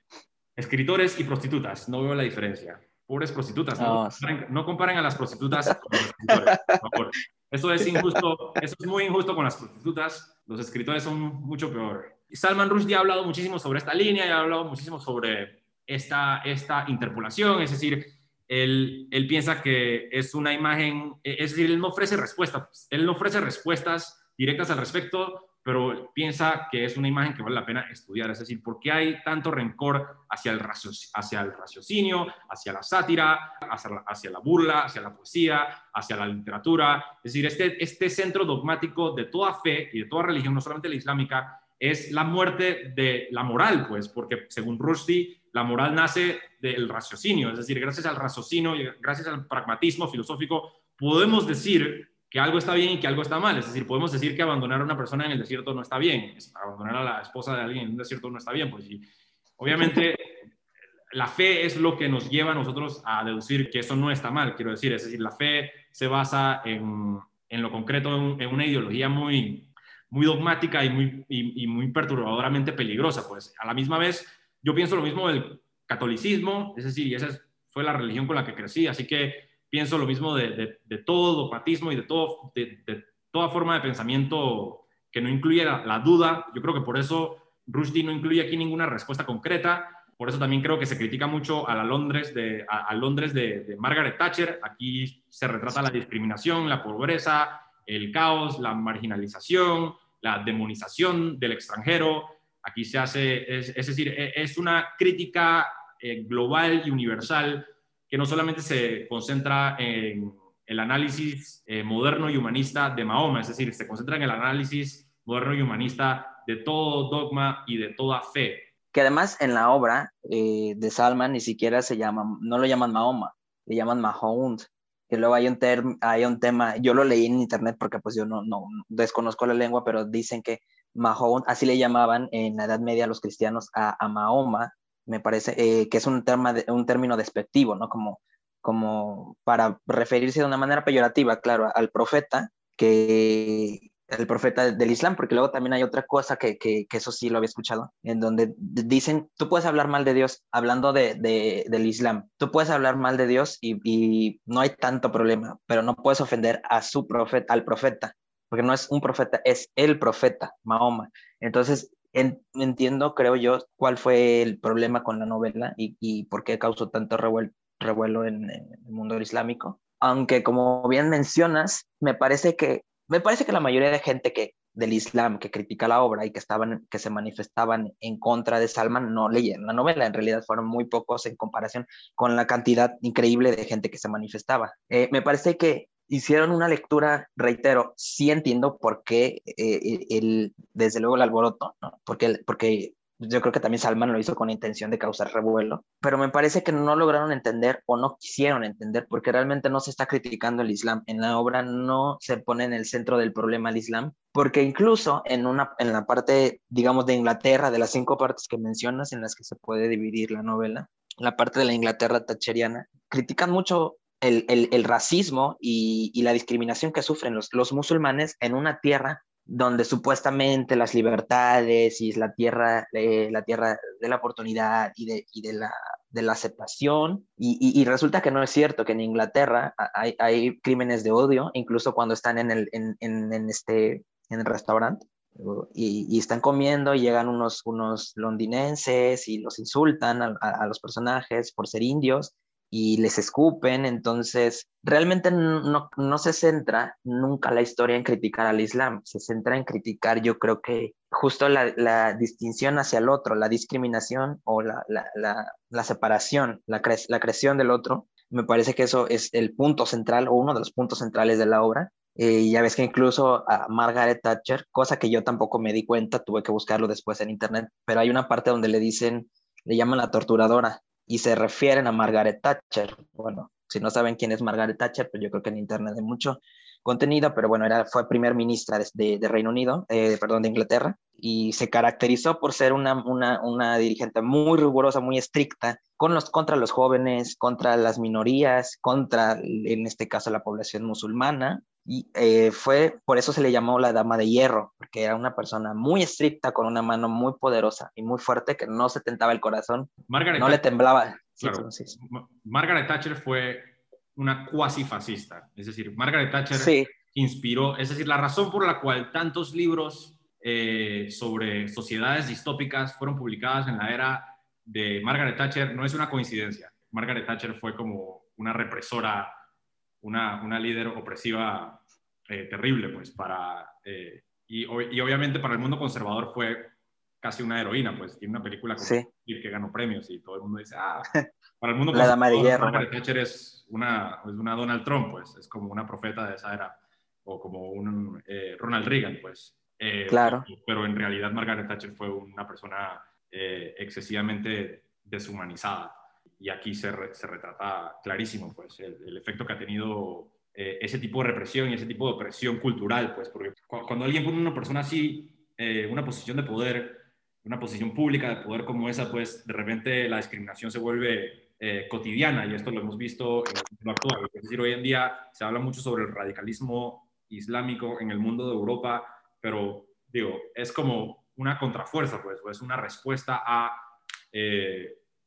Escritores y prostitutas, no veo la diferencia. Pobres prostitutas, no, no, comparen, a las prostitutas con los escritores, por favor. Eso es injusto, eso es muy injusto con las prostitutas. Los escritores son mucho peor. Salman Rushdie ha hablado muchísimo sobre esta línea y ha hablado muchísimo sobre esta, esta interpolación, es decir, él, él piensa que es una imagen, es decir, él no ofrece respuestas, él no ofrece respuestas directas al respecto, pero piensa que es una imagen que vale la pena estudiar. Es decir, ¿por qué hay tanto rencor hacia el, hacia el raciocinio, hacia la sátira, hacia la, burla, hacia la poesía, hacia la literatura? Es decir, este, este centro dogmático de toda fe y de toda religión, no solamente la islámica, es la muerte de la moral, pues, porque según Rushdie, la moral nace del raciocinio, es decir, gracias al raciocinio y gracias al pragmatismo filosófico, podemos decir que algo está bien y que algo está mal. Es decir, podemos decir que abandonar a una persona en el desierto no está bien, abandonar a la esposa de alguien en un desierto no está bien. Pues obviamente la fe es lo que nos lleva a nosotros a deducir que eso no está mal, quiero decir. Es decir, la fe se basa en, en lo concreto, en, una ideología muy, muy dogmática y muy, y muy perturbadoramente peligrosa. Pues a la misma vez, yo pienso lo mismo del catolicismo, es decir, y esa fue la religión con la que crecí, así que pienso lo mismo de, todo dogmatismo y de, todo, de, toda forma de pensamiento que no incluye la, duda. Yo creo que por eso Rushdie no incluye aquí ninguna respuesta concreta. Por eso también creo que se critica mucho a la Londres de, a, Londres de, Margaret Thatcher. Aquí se retrata la discriminación, la pobreza, el caos, la marginalización, la demonización del extranjero. Aquí se hace, es, decir, e, es una crítica eh, global y universal que no solamente se concentra en el análisis eh, moderno y humanista de Mahoma, es decir, se concentra en el análisis moderno y humanista de todo dogma y de toda fe. Que además en la obra eh, de Salman ni siquiera se llama, no lo llaman Mahoma, le llaman Mahound, que luego hay un, tema, yo lo leí en internet porque pues yo no, no desconozco la lengua, pero dicen que Mahomet, así le llamaban en la Edad Media los cristianos a, Mahoma, me parece eh, que es un, un término despectivo, ¿no? Como, como para referirse de una manera peyorativa, claro, al profeta, que el profeta del Islam, porque luego también hay otra cosa que, que, eso sí lo había escuchado, en donde dicen, tú puedes hablar mal de Dios hablando de, de del Islam, tú puedes hablar mal de Dios y, y, no hay tanto problema, pero no puedes ofender a su profeta, al profeta, porque no es un profeta, es el profeta, Mahoma. Entonces, entiendo, creo yo, cuál fue el problema con la novela y, y por qué causó tanto revuelo, revuelo en, el mundo islámico. Aunque, como bien mencionas, me parece que me parece que la mayoría de gente que del Islam que critica la obra y que estaban que se manifestaban en contra de Salman no leían la novela en realidad fueron muy pocos en comparación con la cantidad increíble de gente que se manifestaba eh, me parece que hicieron una lectura reitero sí entiendo por qué eh, el, desde luego el alboroto porque porque yo creo que también Salman lo hizo con intención de causar revuelo, pero me parece que no lograron entender o no quisieron entender porque realmente no se está criticando el Islam. En la obra no se pone en el centro del problema el Islam, porque incluso en, una, en la parte, digamos, de Inglaterra, de las cinco partes que mencionas en las que se puede dividir la novela, la parte de la Inglaterra thatcheriana, critican mucho el, racismo y, la discriminación que sufren los, musulmanes en una tierra donde supuestamente las libertades y la tierra, eh, la tierra de la oportunidad y de, la, aceptación, y, resulta que no es cierto, que en Inglaterra hay, crímenes de odio, incluso cuando están en el, este, en el restaurante. Y, están comiendo y llegan unos, unos londinenses y los insultan a los personajes por ser indios y les escupen, entonces realmente no, no, se centra nunca la historia en criticar al Islam, se centra en criticar yo creo que justo la, la distinción hacia el otro, la discriminación o la, la, la separación, la, la creación del otro, me parece que eso es el punto central o uno de los puntos centrales de la obra. Eh, ya ves que incluso a Margaret Thatcher, cosa que yo tampoco me di cuenta, tuve que buscarlo después en internet, pero hay una parte donde le dicen, le llaman la torturadora, y se refieren a Margaret Thatcher. Bueno, si no saben quién es Margaret Thatcher, pues yo creo que en Internet hay mucho contenido, pero bueno, era, fue primer ministra de, de Reino Unido, eh, perdón, de Inglaterra, y se caracterizó por ser una, una, una, dirigente muy rigurosa, muy estricta con los, contra los jóvenes, contra las minorías, contra, en este caso, la población musulmana, y eh, fue, por eso se le llamó la Dama de Hierro, porque era una persona muy estricta, con una mano muy poderosa y muy fuerte, que no se tentaba el corazón, no le temblaba. Margaret Thatcher fue una cuasi fascista, es decir, Margaret Thatcher inspiró, es decir, la razón por la cual tantos libros eh, sobre sociedades distópicas fueron publicadas en la era de Margaret Thatcher no es una coincidencia. Margaret Thatcher fue como una represora una, una líder opresiva eh, terrible, pues, para... Eh, y, y, obviamente para el mundo conservador fue casi una heroína, pues, tiene una película que ganó premios y todo el mundo dice, ah, para el mundo La conservador, Margaret Thatcher es una, es una Donald Trump, pues, es como una profeta de esa era, o como un eh, Ronald Reagan, pues. claro. Pero en realidad Margaret Thatcher fue una persona excesivamente deshumanizada y aquí se, se retrata clarísimo pues, el, efecto que ha tenido eh, ese tipo de represión y ese tipo de opresión cultural, pues, porque cuando alguien pone a una persona así, eh, una posición de poder, una posición pública de poder como esa, pues de repente la discriminación se vuelve eh, cotidiana y esto lo hemos visto en el mundo actual. Es decir, hoy en día se habla mucho sobre el radicalismo islámico en el mundo de Europa, pero digo, es como una contrafuerza, pues, o es una respuesta a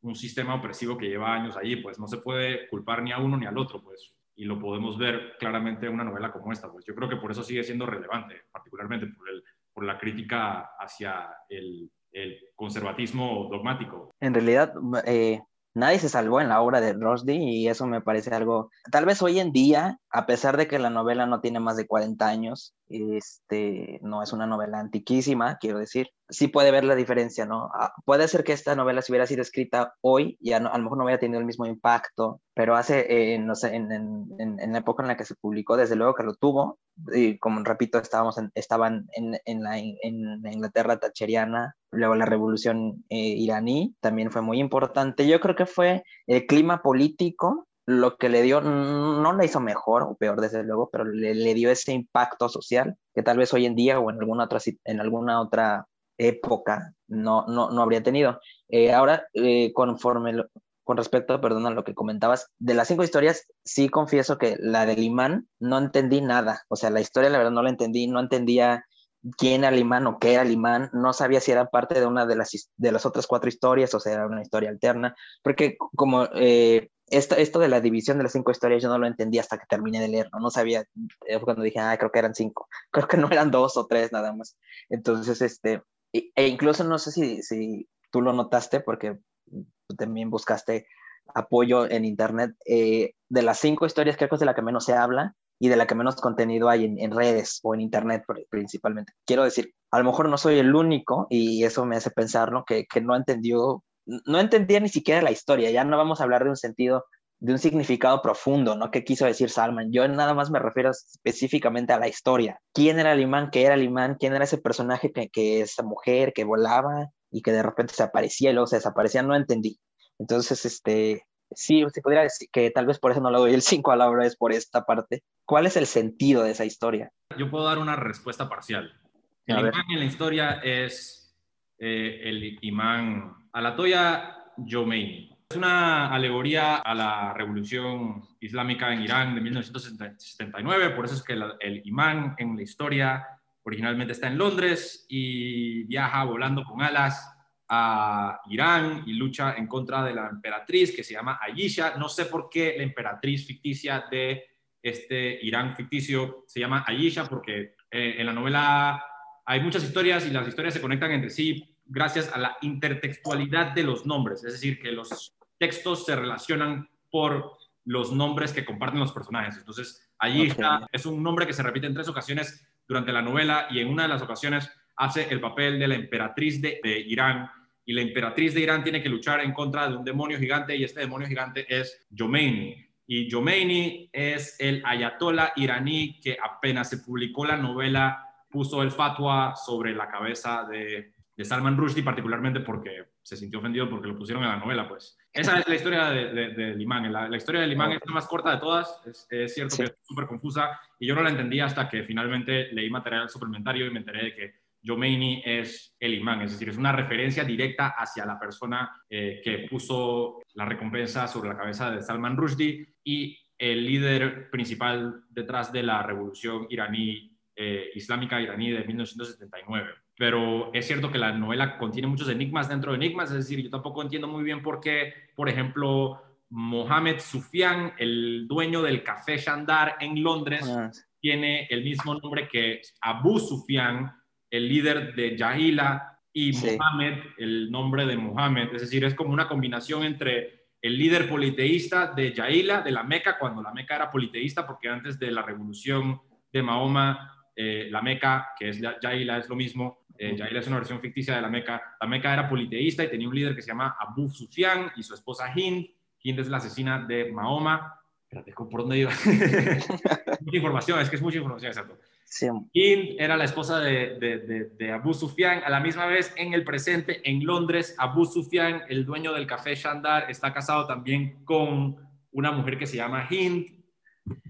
un sistema opresivo que lleva años allí, pues no se puede culpar ni a uno ni al otro, pues, y lo podemos ver claramente en una novela como esta, pues yo creo que por eso sigue siendo relevante, particularmente por, el, por la crítica hacia el, el conservatismo dogmático. En realidad, eh, nadie se salvó en la obra de Rushdie y eso me parece algo, tal vez hoy en día, a pesar de que la novela no tiene más de 40 años, este, no es una novela antiquísima, quiero decir, sí puede ver la diferencia, ¿no? Ah, puede ser que esta novela si hubiera sido escrita hoy, ya no, a lo mejor no hubiera tenido el mismo impacto, pero hace, eh, no sé, en, en, en, la época en la que se publicó, desde luego que lo tuvo, y como repito, estábamos estaban en, la, en la Inglaterra tacheriana, luego la revolución eh, iraní también fue muy importante. Yo creo que fue el clima político lo que le dio, no le hizo mejor o peor desde luego, pero le, le, dio ese impacto social que tal vez hoy en día o en alguna otra, en alguna otra época no, no, no habría tenido. Eh, ahora, eh, conforme, con respecto, perdón, a lo que comentabas, de las cinco historias, sí confieso que la del imán no entendí nada. O sea, la historia, la verdad, no la entendí, no entendía quién era el imán o qué era el imán, no sabía si era parte de una de las, de las otras cuatro historias o si era una historia alterna, porque como eh, esto, esto de la división de las cinco historias yo no lo entendí hasta que terminé de leerlo, no sabía, eh, cuando dije, ah, creo que eran cinco, creo que no eran dos o tres nada más. Entonces, este, e incluso no sé si, si tú lo notaste, porque también buscaste apoyo en internet, eh, de las cinco historias creo que es de la que menos se habla, y de la que menos contenido hay en, redes o en internet principalmente. Quiero decir, a lo mejor no soy el único y eso me hace pensar ¿no? que, que no entendió, no entendía ni siquiera la historia, ya no vamos a hablar de un sentido, de un significado profundo, ¿no? ¿Qué quiso decir Salman? Yo nada más me refiero específicamente a la historia. ¿Quién era el imán? ¿Qué era el imán? ¿Quién era ese personaje que, que esa mujer que volaba y que de repente se aparecía y luego se desaparecía? No entendí. Entonces, este, sí, se podría decir que tal vez por eso no le doy el 5 a la obra, es por esta parte. ¿Cuál es el sentido de esa historia? Yo puedo dar una respuesta parcial. El imán en la historia es eh, el imán Alatoya Yomeini. Es una alegoría a la revolución islámica en Irán de 1979, por eso es que el imán en la historia originalmente está en Londres y viaja volando con alas a Irán y lucha en contra de la emperatriz que se llama Ayesha. No sé por qué la emperatriz ficticia de este Irán ficticio se llama Ayesha, porque eh, en la novela hay muchas historias y las historias se conectan entre sí gracias a la intertextualidad de los nombres, es decir, que los textos se relacionan por los nombres que comparten los personajes. Entonces, Ayesha es un nombre que se repite en tres ocasiones durante la novela y en una de las ocasiones hace el papel de la emperatriz de, de Irán y la emperatriz de Irán tiene que luchar en contra de un demonio gigante y este demonio gigante es Jomeini. Y Jomeini es el ayatollah iraní que apenas se publicó la novela puso el fatwa sobre la cabeza de, de Salman Rushdie, particularmente porque se sintió ofendido porque lo pusieron en la novela, pues. Esa es la historia del de, imán. La, historia del imán es la más corta de todas, es, cierto que es súper confusa, y yo no la entendí hasta que finalmente leí material suplementario y me enteré de que Jomeini es el imán, es decir, es una referencia directa hacia la persona eh, que puso la recompensa sobre la cabeza de Salman Rushdie y el líder principal detrás de la revolución iraní, eh, islámica iraní de 1979. Pero es cierto que la novela contiene muchos enigmas dentro de enigmas, es decir, yo tampoco entiendo muy bien por qué, por ejemplo, Mohamed Sufian, el dueño del café Shandar en Londres, ah. tiene el mismo nombre que Abu Sufian, el líder de Yahila y Mohammed, el nombre de Mohammed. Es decir, es como una combinación entre el líder politeísta de Yahila, de la Meca, cuando la Meca era politeísta, porque antes de la revolución de Mahoma, eh, la Meca, que es Yahila, es lo mismo. Eh, Yahila es una versión ficticia de la Meca. La Meca era politeísta y tenía un líder que se llama Abu Sufyan y su esposa Hind. Hind es la asesina de Mahoma. Espérate, ¿por dónde iba? mucha información, es que es mucha información, exacto. Sí. era la esposa de, Abu Sufyan. A la misma vez, en el presente, en Londres, Abu Sufyan, el dueño del café Shandar, está casado también con una mujer que se llama Hind.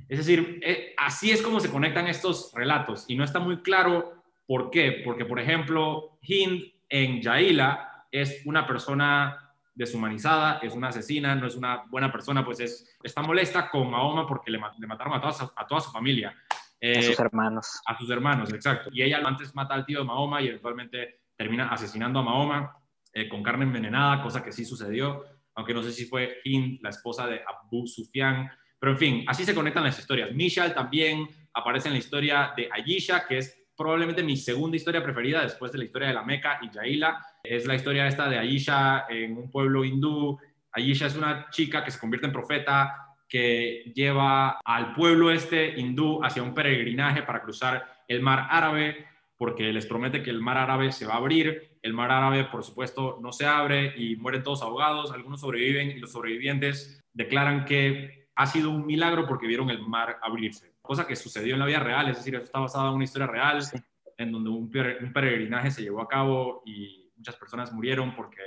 Es decir, eh, así es como se conectan estos relatos. Y no está muy claro por qué. Porque, por ejemplo, Hind en Yaila es una persona deshumanizada, es una asesina, no es una buena persona, pues es, está molesta con Mahoma porque le, mataron a toda, a toda su familia a eh, sus hermanos. A sus hermanos, exacto. Y ella antes mata al tío de Mahoma y eventualmente termina asesinando a Mahoma eh, con carne envenenada, cosa que sí sucedió, aunque no sé si fue Hind, la esposa de Abu Sufyan. Pero en fin, así se conectan las historias. Mishal también aparece en la historia de Ayisha, que es probablemente mi segunda historia preferida después de la historia de la Meca y Yaila. Es la historia esta de Ayisha en un pueblo hindú. Ayisha es una chica que se convierte en profeta que lleva al pueblo este hindú hacia un peregrinaje para cruzar el mar árabe, porque les promete que el mar árabe se va a abrir. El mar árabe, por supuesto, no se abre y mueren todos ahogados. Algunos sobreviven y los sobrevivientes declaran que ha sido un milagro porque vieron el mar abrirse, cosa que sucedió en la vida real, es decir, eso está basado en una historia real, en donde un, peregrinaje se llevó a cabo y muchas personas murieron porque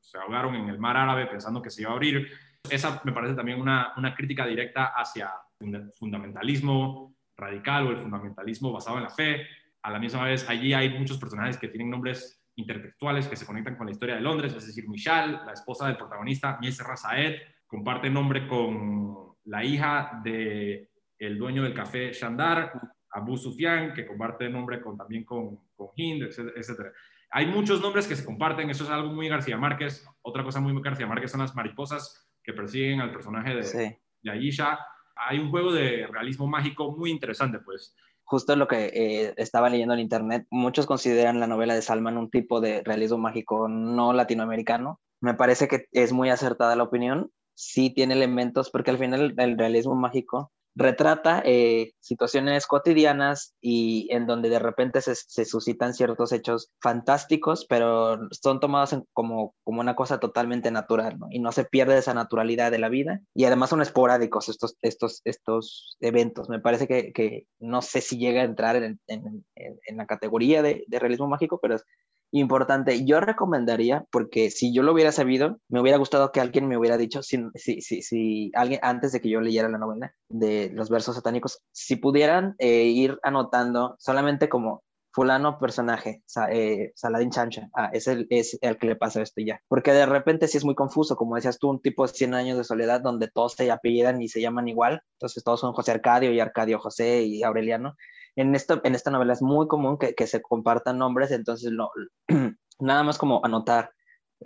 se ahogaron en el mar árabe pensando que se iba a abrir esa me parece también una, una crítica directa hacia el fundamentalismo radical o el fundamentalismo basado en la fe. A la misma vez, allí hay muchos personajes que tienen nombres intertextuales que se conectan con la historia de Londres, es decir, Michelle, la esposa del protagonista, Mies Razaed, comparte nombre con la hija de el dueño del café Shandar, Abu Sufyan, que comparte nombre con, también con, con Hind, etc. Hay muchos nombres que se comparten, eso es algo muy García Márquez. Otra cosa muy García Márquez son las mariposas que persiguen al personaje de, de Aisha. Hay un juego de realismo mágico muy interesante, pues. Justo lo que eh, estaba leyendo en internet, muchos consideran la novela de Salman un tipo de realismo mágico no latinoamericano. Me parece que es muy acertada la opinión. Sí tiene elementos, porque al final el realismo mágico retrata eh, situaciones cotidianas y en donde de repente se, suscitan ciertos hechos fantásticos, pero son tomados como, como una cosa totalmente natural, ¿no? Y no se pierde esa naturalidad de la vida. Y además son esporádicos estos, estos, estos eventos. Me parece que, no sé si llega a entrar en, en, en la categoría de, de realismo mágico, pero es, importante. Yo recomendaría, porque si yo lo hubiera sabido, me hubiera gustado que alguien me hubiera dicho, si, si, si, si alguien antes de que yo leyera la novela de los versos satánicos, si pudieran eh, ir anotando solamente como fulano personaje, eh, Saladín Chancha, ah, es el, es el que le pasa esto ya. Porque de repente sí es muy confuso, como decías tú, un tipo de 100 años de soledad donde todos se apellidan y se llaman igual, entonces todos son José Arcadio y Arcadio José y Aureliano, en, esto, en esta novela es muy común que, que se compartan nombres, entonces lo, nada más como anotar,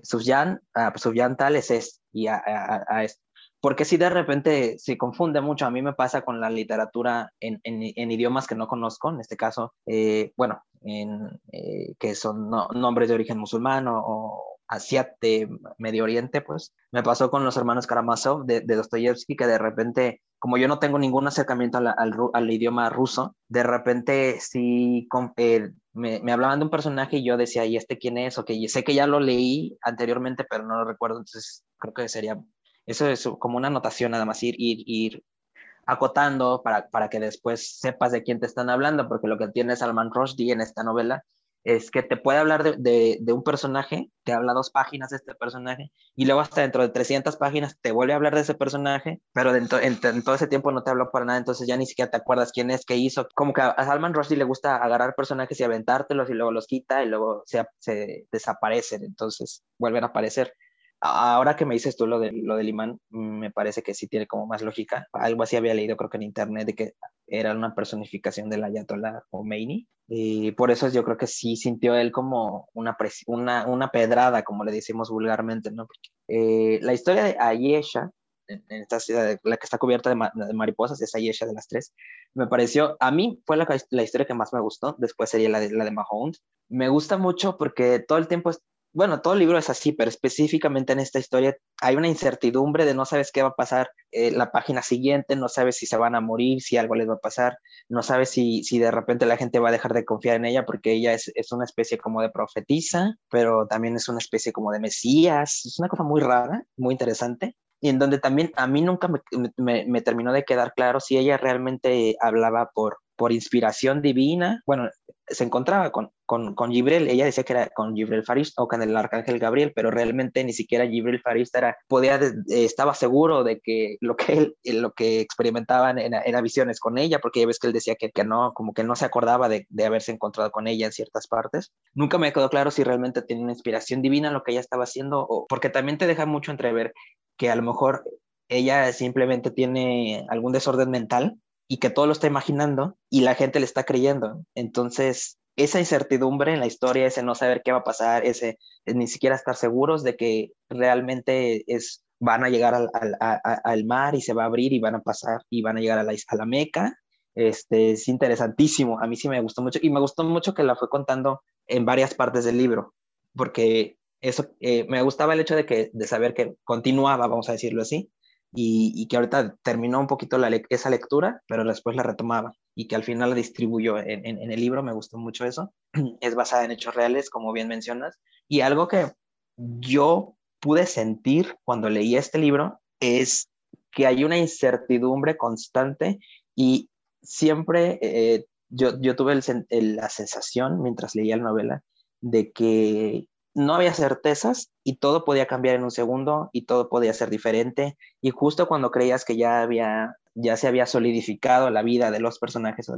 Subyan, uh, Subyan tal es este, y a, a, esto. Porque si de repente se confunde mucho, a mí me pasa con la literatura en, en, en idiomas que no conozco, en este caso, eh, bueno, en, eh, que son nombres de origen musulmán o, Asia de Medio Oriente, pues me pasó con los hermanos Karamazov de, de Dostoyevsky, que de repente, como yo no tengo ningún acercamiento al, al, idioma ruso, de repente sí eh, me, me, hablaban de un personaje y yo decía, ¿y este quién es? O que sé que ya lo leí anteriormente, pero no lo recuerdo, entonces creo que sería, eso es como una anotación nada más, ir, ir, ir acotando para, para que después sepas de quién te están hablando, porque lo que tiene Salman Rushdie en esta novela es que te puede hablar de, de, un personaje, te habla dos páginas de este personaje, y luego hasta dentro de 300 páginas te vuelve a hablar de ese personaje, pero dentro, en, todo ese tiempo no te habló para nada, entonces ya ni siquiera te acuerdas quién es, qué hizo. Como que a Salman Rushdie le gusta agarrar personajes y aventártelos y luego los quita y luego se, desaparecen, entonces vuelven a aparecer. Ahora que me dices tú lo, de, lo del imán, me parece que sí tiene como más lógica. Algo así había leído, creo que en internet, de que era una personificación del Ayatollah Khomeini. Y por eso yo creo que sí sintió él como una, una, una pedrada, como le decimos vulgarmente, ¿no? Eh, la historia de Ayesha, en esta ciudad, la que está cubierta de, mariposas, es Ayesha de las tres, me pareció, a mí fue la, la historia que más me gustó, después sería la de, la de Mahound. Me gusta mucho porque todo el tiempo bueno, todo el libro es así, pero específicamente en esta historia hay una incertidumbre de no sabes qué va a pasar la página siguiente, no sabes si se van a morir, si algo les va a pasar, no sabes si, si de repente la gente va a dejar de confiar en ella porque ella es, es una especie como de profetisa, pero también es una especie como de mesías, es una cosa muy rara, muy interesante y en donde también a mí nunca me, me, terminó de quedar claro si ella realmente hablaba por, por inspiración divina, bueno, se encontraba con, con, con Gibril, ella decía que era con Gibril Faris o con el arcángel Gabriel, pero realmente ni siquiera Gibril Faris era, podía, estaba seguro de que lo que él, lo que experimentaban era, visiones con ella, porque ya ves que él decía que, que no, como que no se acordaba de, de, haberse encontrado con ella en ciertas partes. Nunca me quedó claro si realmente tenía una inspiración divina en lo que ella estaba haciendo, o, porque también te deja mucho entrever que a lo mejor ella simplemente tiene algún desorden mental y que todo lo está imaginando y la gente le está creyendo. Entonces, esa incertidumbre en la historia, ese no saber qué va a pasar, ese ni siquiera estar seguros de que realmente es, van a llegar al, al, al mar y se va a abrir y van a pasar y van a llegar a la, a la Meca, este, es interesantísimo. A mí sí me gustó mucho y me gustó mucho que la fue contando en varias partes del libro, porque eso eh, me gustaba el hecho de que de saber que continuaba, vamos a decirlo así, y, que ahorita terminó un poquito esa lectura, pero después la retomaba y que al final la distribuyó en, el libro, me gustó mucho eso. Es basada en hechos reales, como bien mencionas, y algo que yo pude sentir cuando leí este libro es que hay una incertidumbre constante y siempre eh, yo, yo tuve la sensación mientras leía la novela de que no había certezas y todo podía cambiar en un segundo y todo podía ser diferente. Y justo cuando creías que ya había ya se había solidificado la vida de los personajes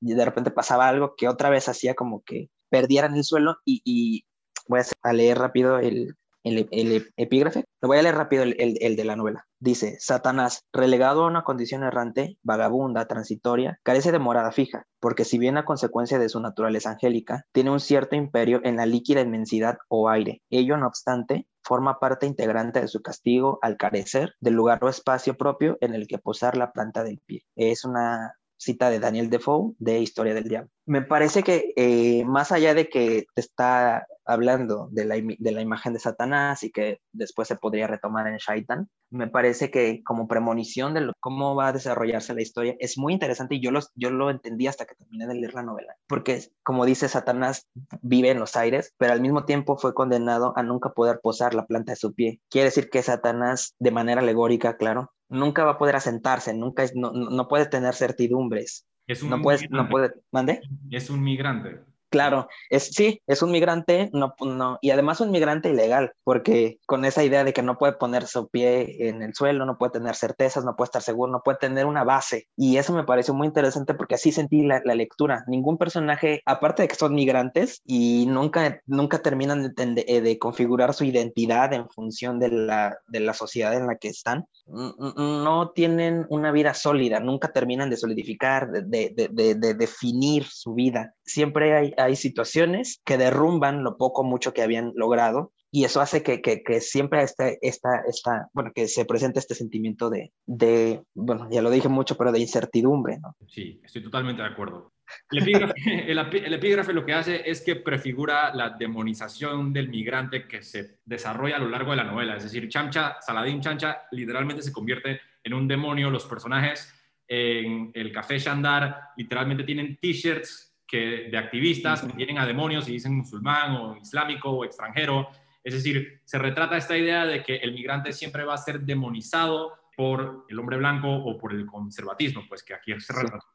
y de repente pasaba algo que otra vez hacía como que perdieran el suelo y, voy a leer rápido el, el, epígrafe. Lo voy a leer rápido el, de la novela. Dice, Satanás, relegado a una condición errante, vagabunda, transitoria, carece de morada fija, porque si bien a consecuencia de su naturaleza angélica, tiene un cierto imperio en la líquida inmensidad o aire. Ello, no obstante, forma parte integrante de su castigo al carecer del lugar o espacio propio en el que posar la planta del pie. Es una cita de Daniel Defoe de Historia del Diablo. Me parece que eh, más allá de que te está hablando de la, imagen de Satanás y que después se podría retomar en Shaitan, me parece que como premonición de cómo va a desarrollarse la historia es muy interesante y yo, lo entendí hasta que terminé de leer la novela, porque como dice Satanás vive en los aires, pero al mismo tiempo fue condenado a nunca poder posar la planta de su pie. Quiere decir que Satanás, de manera alegórica, claro, nunca va a poder asentarse, nunca no, no puede tener certidumbres. Es un no, puede, no puede, ¿mande? Es un migrante. Claro, es, sí, es un migrante, no, no, y además un migrante ilegal, porque con esa idea de que no puede poner su pie en el suelo, no puede tener certezas, no puede estar seguro, no puede tener una base. Y eso me pareció muy interesante porque así sentí la, lectura. Ningún personaje, aparte de que son migrantes y nunca, nunca terminan de, de, configurar su identidad en función de la, de la sociedad en la que están, no tienen una vida sólida, nunca terminan de solidificar, de, de, de definir su vida. Siempre hay hay situaciones que derrumban lo poco mucho que habían logrado y eso hace que, que, siempre esté esta, esta, bueno, que se presente este sentimiento de, de, bueno, ya lo dije mucho, pero de incertidumbre, ¿no? Sí, estoy totalmente de acuerdo. El epígrafe, el, epígrafe, lo que hace es que prefigura la demonización del migrante que se desarrolla a lo largo de la novela. Es decir, Chamcha, Saladín Chancha, literalmente se convierte en un demonio. Los personajes en el café Shandar literalmente tienen t-shirts que, de activistas que tienen a demonios y dicen musulmán o islámico o extranjero. Es decir, se retrata esta idea de que el migrante siempre va a ser demonizado por el hombre blanco o por el conservatismo, pues que aquí es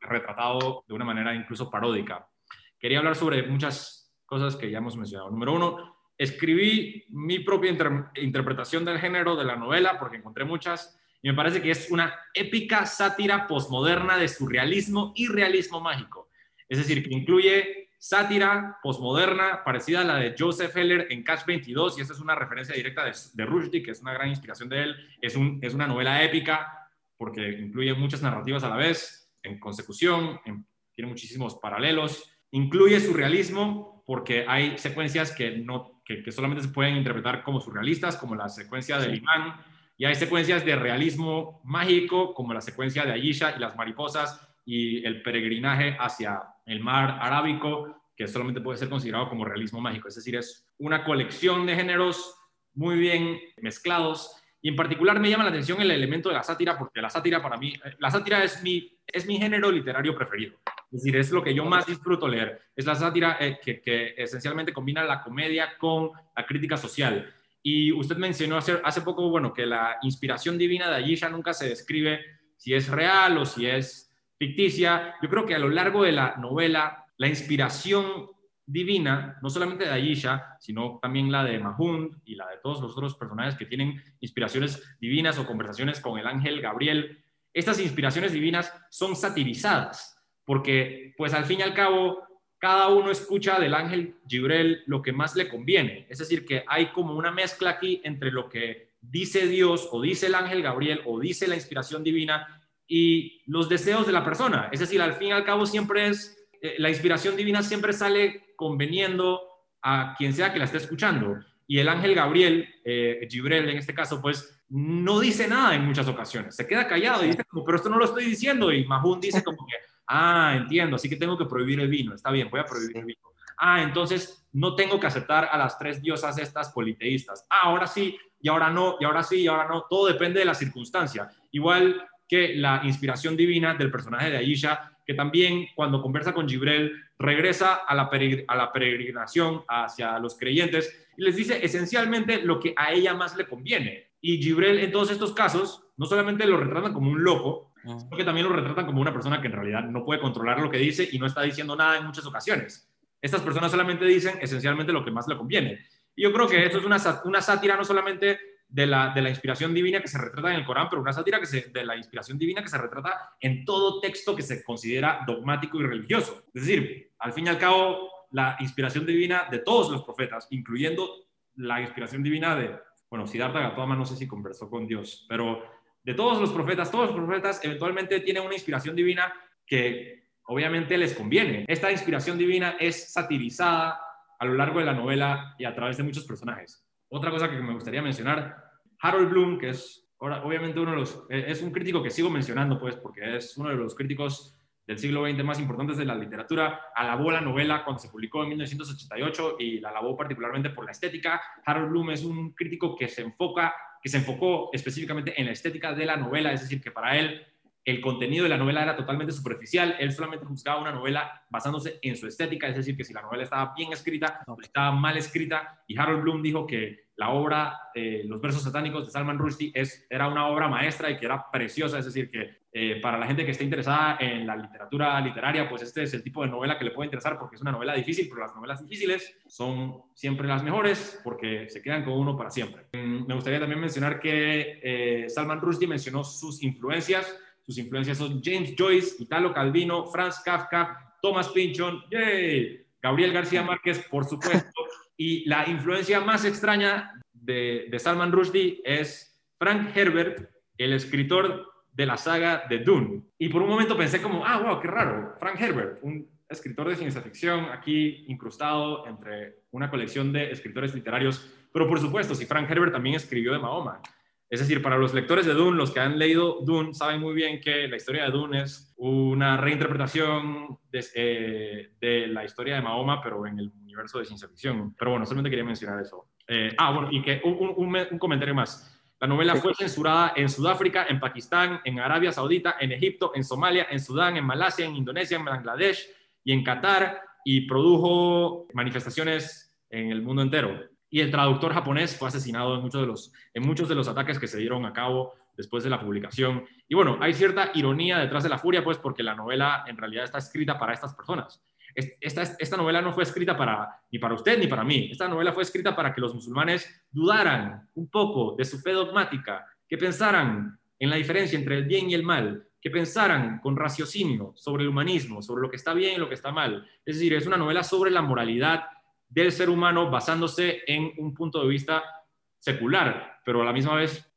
retratado de una manera incluso paródica. Quería hablar sobre muchas cosas que ya hemos mencionado. Número uno, escribí mi propia interpretación del género de la novela porque encontré muchas y me parece que es una épica sátira posmoderna de surrealismo y realismo mágico. Es decir, que incluye sátira postmoderna parecida a la de Joseph Heller en Catch 22, y esta es una referencia directa de, de Rushdie, que es una gran inspiración de él. Es, un, es una novela épica porque incluye muchas narrativas a la vez, en consecución, tiene muchísimos paralelos. Incluye surrealismo porque hay secuencias que, no, que, que solamente se pueden interpretar como surrealistas, como la secuencia del imán, y hay secuencias de realismo mágico, como la secuencia de Ayesha y las mariposas, y el peregrinaje hacia el mar arábico, que solamente puede ser considerado como realismo mágico. Es decir, es una colección de géneros muy bien mezclados. Y en particular me llama la atención el elemento de la sátira, porque la sátira para mí, eh, la sátira es mi, es mi género literario preferido. Es decir, es lo que yo más disfruto leer. Es la sátira eh, que, que, esencialmente combina la comedia con la crítica social. Y usted mencionó hace, hace poco, bueno, que la inspiración divina de ya nunca se describe si es real o si es Yo creo que a lo largo de la novela, la inspiración divina, no solamente de Ayesha, sino también la de Mahund y la de todos los otros personajes que tienen inspiraciones divinas o conversaciones con el ángel Gabriel, estas inspiraciones divinas son satirizadas, porque pues al fin y al cabo cada uno escucha del ángel Gibrel lo que más le conviene. Es decir, que hay como una mezcla aquí entre lo que dice Dios o dice el ángel Gabriel o dice la inspiración divina y los deseos de la persona. Es decir, al fin y al cabo siempre es, eh, la inspiración divina siempre sale conveniendo a quien sea que la esté escuchando. Y el ángel Gabriel, eh, Gibrel en este caso, pues no dice nada en muchas ocasiones. Se queda callado y dice como, pero esto no lo estoy diciendo. Y Mahun dice como que, ah, entiendo, así que tengo que prohibir el vino. Está bien, voy a prohibir el vino. Ah, entonces no tengo que aceptar a las tres diosas estas politeístas. Ah, ahora sí, y ahora no, y ahora sí, y ahora no. Todo depende de la circunstancia. Igual que la inspiración divina del personaje de Aisha, que también cuando conversa con Gibrel regresa a la, a la peregrinación hacia los creyentes y les dice esencialmente lo que a ella más le conviene. Y Gibrel en todos estos casos no solamente lo retratan como un loco, sino que también lo retratan como una persona que en realidad no puede controlar lo que dice y no está diciendo nada en muchas ocasiones. Estas personas solamente dicen esencialmente lo que más le conviene. Y yo creo que eso es una, una sátira no solamente de la, de la inspiración divina que se retrata en el Corán, pero una sátira que se, de la inspiración divina que se retrata en todo texto que se considera dogmático y religioso. Es decir, al fin y al cabo, la inspiración divina de todos los profetas, incluyendo la inspiración divina de, bueno, Siddhartha Gautama no sé si conversó con Dios, pero de todos los profetas, todos los profetas eventualmente tienen una inspiración divina que obviamente les conviene. Esta inspiración divina es satirizada a lo largo de la novela y a través de muchos personajes. Otra cosa que me gustaría mencionar, Harold Bloom, que es obviamente uno de los, es un crítico que sigo mencionando, pues, porque es uno de los críticos del siglo XX más importantes de la literatura, alabó la novela cuando se publicó en 1988 y la alabó particularmente por la estética. Harold Bloom es un crítico que se enfoca, que se enfocó específicamente en la estética de la novela, es decir, que para él el contenido de la novela era totalmente superficial, él solamente buscaba una novela basándose en su estética, es decir, que si la novela estaba bien escrita o estaba mal escrita, y Harold Bloom dijo que la obra, eh, Los versos satánicos de Salman Rushdie, es, era una obra maestra y que era preciosa, es decir, que eh, para la gente que esté interesada en la literatura literaria, pues este es el tipo de novela que le puede interesar porque es una novela difícil, pero las novelas difíciles son siempre las mejores porque se quedan con uno para siempre. Mm, me gustaría también mencionar que eh, Salman Rushdie mencionó sus influencias, sus influencias son James Joyce, Italo Calvino, Franz Kafka, Thomas Pynchon, Gabriel García Márquez, por supuesto. Y la influencia más extraña de, Salman Rushdie es Frank Herbert, el escritor de la saga de Dune. Y por un momento pensé como, ah, wow, qué raro, Frank Herbert, un escritor de ciencia ficción aquí incrustado entre una colección de escritores literarios. Pero por supuesto, si Frank Herbert también escribió de Mahoma. Es decir, para los lectores de Dune, los que han leído Dune, saben muy bien que la historia de Dune es una reinterpretación de, eh, la historia de Mahoma, pero en el universo de ciencia ficción. Pero bueno, solamente quería mencionar eso. Eh, ah, bueno, y que un, comentario más. La novela fue censurada en Sudáfrica, en Pakistán, en Arabia Saudita, en Egipto, en Somalia, en Sudán, en Malasia, en Indonesia, en Bangladesh y en Qatar y produjo manifestaciones en el mundo entero y el traductor japonés fue asesinado en muchos, de los, en muchos de los ataques que se dieron a cabo después de la publicación. Y bueno, hay cierta ironía detrás de la furia, pues porque la novela en realidad está escrita para estas personas. Esta, esta novela no fue escrita para, ni para usted ni para mí. Esta novela fue escrita para que los musulmanes dudaran un poco de su fe dogmática, que pensaran en la diferencia entre el bien y el mal, que pensaran con raciocinio sobre el humanismo, sobre lo que está bien y lo que está mal. Es decir, es una novela sobre la moralidad del ser humano basándose en un punto de vista secular, pero a la misma vez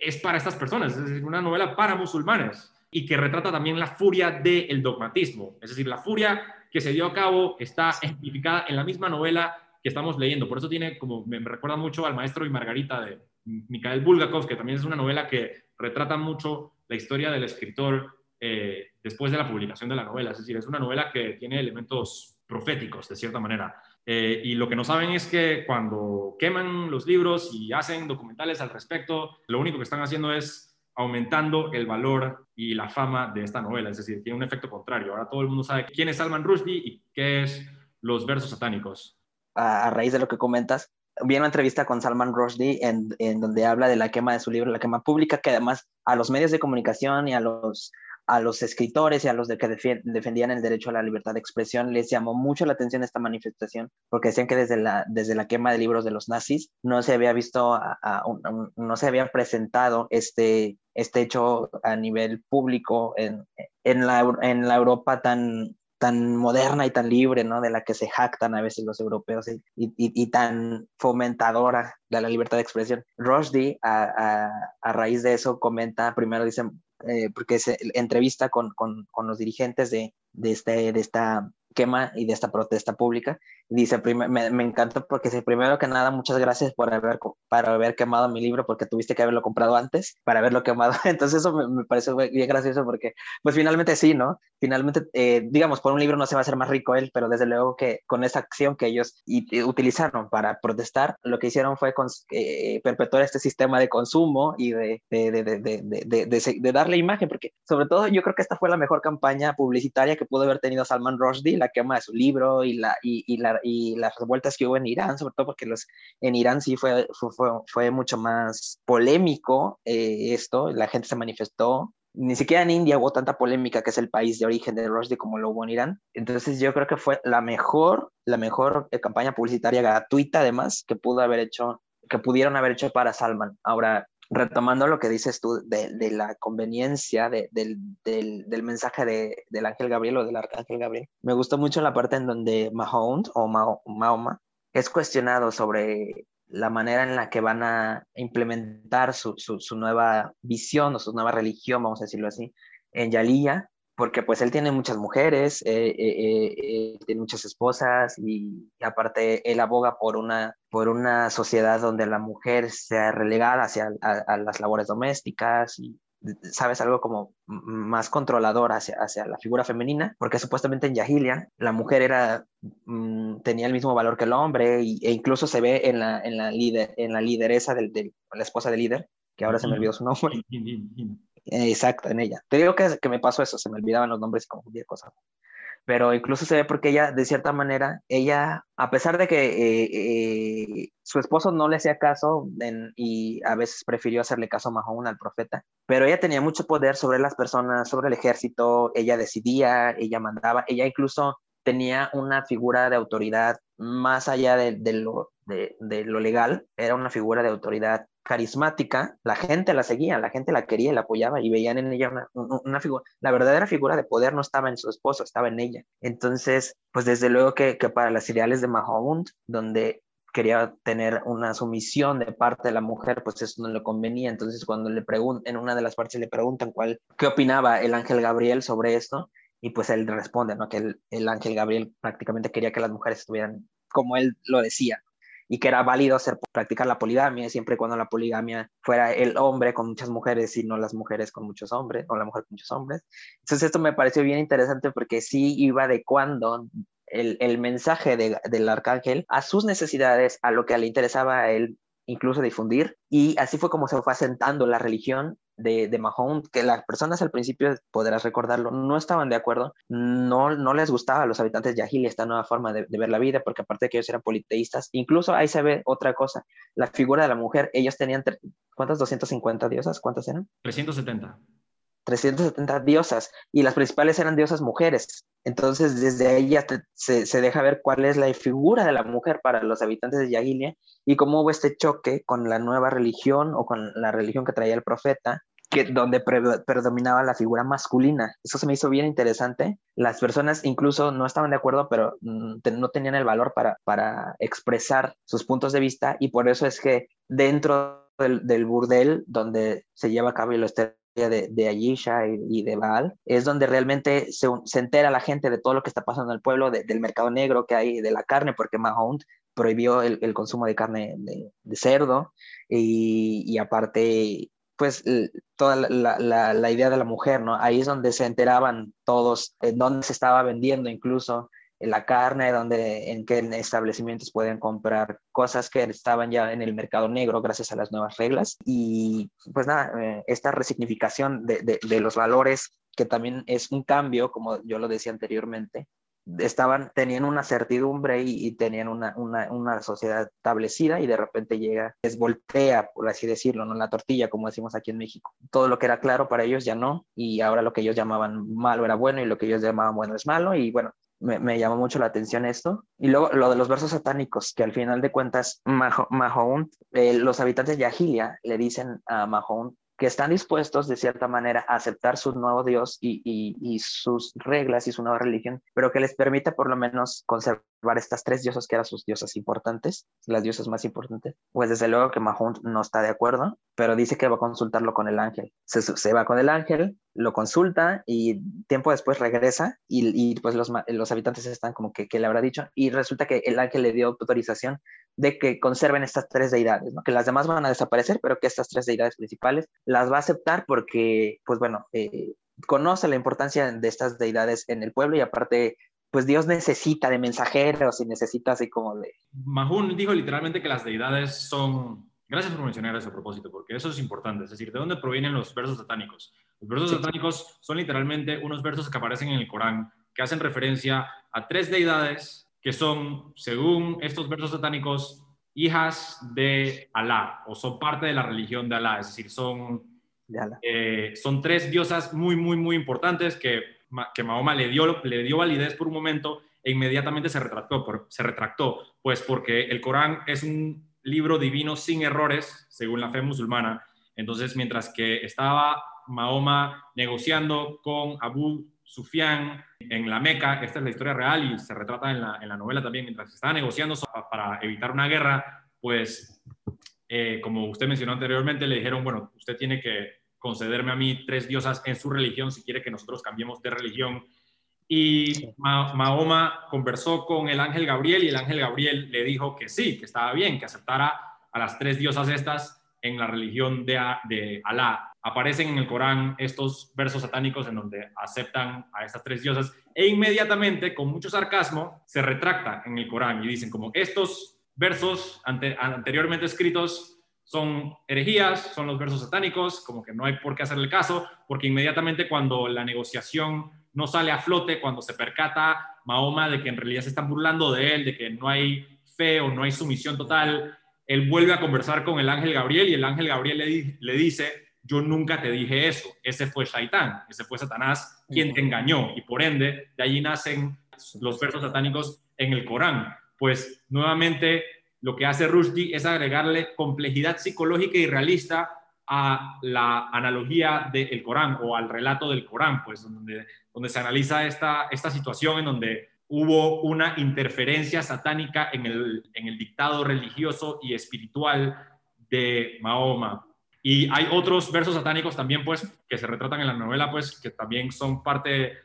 es para estas personas, es una novela para musulmanes y que retrata también la furia del dogmatismo, es decir, la furia que se dio a cabo está ejemplificada en la misma novela que estamos leyendo, por eso tiene como, me, recuerda mucho al Maestro y Margarita de Mikhail Bulgakov, que también es una novela que retrata mucho la historia del escritor eh, después de la publicación de la novela, es decir, es una novela que tiene elementos proféticos, de cierta manera. Eh, y lo que no saben es que cuando queman los libros y hacen documentales al respecto, lo único que están haciendo es aumentando el valor y la fama de esta novela. Es decir, tiene un efecto contrario. Ahora todo el mundo sabe quién es Salman Rushdie y qué es los versos satánicos. A, raíz de lo que comentas, vi una entrevista con Salman Rushdie en, en donde habla de la quema de su libro, la quema pública, que además a los medios de comunicación y a los a los escritores y a los de que defendían el derecho a la libertad de expresión les llamó mucho la atención esta manifestación porque decían que desde la, desde la quema de libros de los nazis no se había visto, no se había presentado este, este hecho a nivel público en, en, la, en la Europa tan, tan moderna y tan libre, ¿no? De la que se jactan a veces los europeos y, y, tan fomentadora de la libertad de expresión. Rushdie, a, a, a, raíz de eso, comenta, primero dice, eh, porque se entrevista con, con, con, los dirigentes de, de, este, de esta quema y de esta protesta pública. dice, me, me encantó porque dice, primero que nada, muchas gracias por haber, para haber quemado mi libro porque tuviste que haberlo comprado antes para haberlo quemado. Entonces eso me, me parece bien gracioso porque, pues finalmente sí, ¿no? Finalmente, eh, digamos, por un libro no se va a hacer más rico él, pero desde luego que con esa acción que ellos utilizaron para protestar, lo que hicieron fue eh, perpetuar este sistema de consumo y de, de, de, de, darle imagen, porque sobre todo yo creo que esta fue la mejor campaña publicitaria que pudo haber tenido Salman Rushdie, quema de su libro y, la, la, las revueltas que hubo en Irán, sobre todo porque los, en Irán sí fue mucho más polémico eh, esto, la gente se manifestó, ni siquiera en India hubo tanta polémica, que es el país de origen de Rushdie, como lo hubo en Irán. Entonces yo creo que fue la mejor, la mejor eh, campaña publicitaria gratuita, además, que pudo haber hecho, que pudieron haber hecho para Salman. Ahora, retomando lo que dices tú de, de la conveniencia de, del, del, del, mensaje de, del ángel Gabriel o del arcángel Gabriel, me gustó mucho la parte en donde Mahound o Mahoma es cuestionado sobre la manera en la que van a implementar su, su, nueva visión o su nueva religión, vamos a decirlo así, en Yalía, porque pues él tiene muchas mujeres, eh, eh, eh, tiene muchas esposas y, y, aparte él aboga por una, por una sociedad donde la mujer sea relegada hacia a, a las labores domésticas y sabes, algo como más controlador hacia, hacia la figura femenina, porque supuestamente en Yahilia la mujer era, mm, tenía el mismo valor que el hombre e incluso se ve en la, en la, líder, en la lideresa de la esposa del líder, que ahora se me olvidó su nombre. Exacto, en ella. Te digo que, que me pasó eso, se me olvidaban los nombres y confundía cosas pero incluso se ve porque ella, de cierta manera, ella, a pesar de que eh, eh, su esposo no le hacía caso y a veces prefirió hacerle caso a Mahón, al profeta, pero ella tenía mucho poder sobre las personas, sobre el ejército, ella decidía, ella mandaba, ella incluso tenía una figura de autoridad más allá de, lo, de, lo legal, era una figura de autoridad carismática, la gente la seguía, la gente la quería y la apoyaba y veían en ella una, figura, la verdadera figura de poder no estaba en su esposo, estaba en ella. Entonces, pues desde luego que, que para las ideales de Mahound, donde quería tener una sumisión de parte de la mujer, pues eso no le convenía. Entonces, cuando le preguntan, en una de las partes le preguntan cuál, qué opinaba el ángel Gabriel sobre esto, y pues él responde, ¿no? Que el, el ángel Gabriel prácticamente quería que las mujeres estuvieran como él lo decía, y que era válido hacer practicar la poligamia siempre y cuando la poligamia fuera el hombre con muchas mujeres y no las mujeres con muchos hombres o la mujer con muchos hombres. Entonces esto me pareció bien interesante porque sí iba adecuando el, el mensaje de, del arcángel a sus necesidades, a lo que le interesaba a él incluso difundir. Y así fue como se fue asentando la religión de, de Mahón, que las personas al principio, podrás recordarlo, no estaban de acuerdo, no, no les gustaba a los habitantes de Yahili esta nueva forma de, ver la vida, porque aparte de que ellos eran politeístas, incluso ahí se ve otra cosa, la figura de la mujer, ellos tenían, ¿cuántas? 250 diosas, ¿cuántas eran? 370. 370 diosas y las principales eran diosas mujeres. Entonces, desde ahí se, se, deja ver cuál es la figura de la mujer para los habitantes de Yagilia y cómo hubo este choque con la nueva religión o con la religión que traía el profeta, que, donde pre predominaba la figura masculina. Eso se me hizo bien interesante. Las personas incluso no estaban de acuerdo, pero mm, no tenían el valor para, para expresar sus puntos de vista y por eso es que dentro del, del burdel donde se lleva a cabo el de, de Ayisha y, de Baal, es donde realmente se, se, entera la gente de todo lo que está pasando en el pueblo, de, del mercado negro que hay de la carne, porque Mahound prohibió el, el consumo de carne de, de cerdo y, y, aparte, pues toda la, la, la, idea de la mujer, ¿no? Ahí es donde se enteraban todos, en dónde se estaba vendiendo incluso la carne, donde en qué establecimientos pueden comprar cosas que estaban ya en el mercado negro gracias a las nuevas reglas. Y pues nada, eh, esta resignificación de, de, los valores, que también es un cambio, como yo lo decía anteriormente, estaban, tenían una certidumbre y, y tenían una, una, una, sociedad establecida y de repente llega, es voltea, por así decirlo, ¿no? La tortilla, como decimos aquí en México. Todo lo que era claro para ellos ya no, y ahora lo que ellos llamaban malo era bueno y lo que ellos llamaban bueno es malo, y bueno, me, me, llamó mucho la atención esto. Y luego lo de los versos satánicos, que al final de cuentas, Mahound, eh, los habitantes de Yahilia le dicen a Mahound que están dispuestos de cierta manera a aceptar su nuevo Dios y, y, sus reglas y su nueva religión, pero que les permite por lo menos conservar estas tres diosas que eran sus diosas importantes, las diosas más importantes. Pues desde luego que Mahon no está de acuerdo, pero dice que va a consultarlo con el ángel. Se, se va con el ángel, lo consulta y tiempo después regresa y, y pues los, los, habitantes están como que, que, le habrá dicho y resulta que el ángel le dio autorización de que conserven estas tres deidades, ¿no? que las demás van a desaparecer, pero que estas tres deidades principales las va a aceptar porque, pues bueno, eh, conoce la importancia de estas deidades en el pueblo y aparte pues Dios necesita de mensajeros y necesita así como de... Mahun dijo literalmente que las deidades son... Gracias por mencionar eso a propósito, porque eso es importante. Es decir, ¿de dónde provienen los versos satánicos? Los versos sí. satánicos son literalmente unos versos que aparecen en el Corán, que hacen referencia a tres deidades que son, según estos versos satánicos, hijas de Alá, o son parte de la religión de Alá, es decir, son Eh, son tres diosas muy, muy, muy importantes que, que Mahoma le dio, le dio validez por un momento e inmediatamente se retractó, por, se retractó, pues porque el Corán es un libro divino sin errores, según la fe musulmana. Entonces, mientras que estaba Mahoma negociando con Abu Sufyan en la Meca, esta es la historia real y se retrata en la, en la novela también, mientras estaba negociando para evitar una guerra, pues eh, como usted mencionó anteriormente, le dijeron, bueno, usted tiene que concederme a mí tres diosas en su religión si quiere que nosotros cambiemos de religión. Y Mahoma conversó con el ángel Gabriel y el ángel Gabriel le dijo que sí, que estaba bien, que aceptara a las tres diosas estas en la religión de, de Alá. Aparecen en el Corán estos versos satánicos en donde aceptan a estas tres diosas e inmediatamente, con mucho sarcasmo, se retracta en el Corán y dicen como estos versos anteriormente escritos son herejías, son los versos satánicos, como que no hay por qué hacerle caso, porque inmediatamente cuando la negociación no sale a flote, cuando se percata Mahoma de que en realidad se están burlando de él, de que no hay fe o no hay sumisión total, él vuelve a conversar con el ángel Gabriel y el ángel Gabriel le, le dice, yo nunca te dije eso, ese fue Shaitán, ese fue Satanás quien te engañó y por ende de allí nacen los versos satánicos en el Corán. Pues nuevamente lo que hace Rushdie es agregarle complejidad psicológica y realista a la analogía del Corán o al relato del Corán, pues donde, donde se analiza esta, esta situación en donde hubo una interferencia satánica en el, en el dictado religioso y espiritual de Mahoma. Y hay otros versos satánicos también, pues, que se retratan en la novela, pues, que también son parte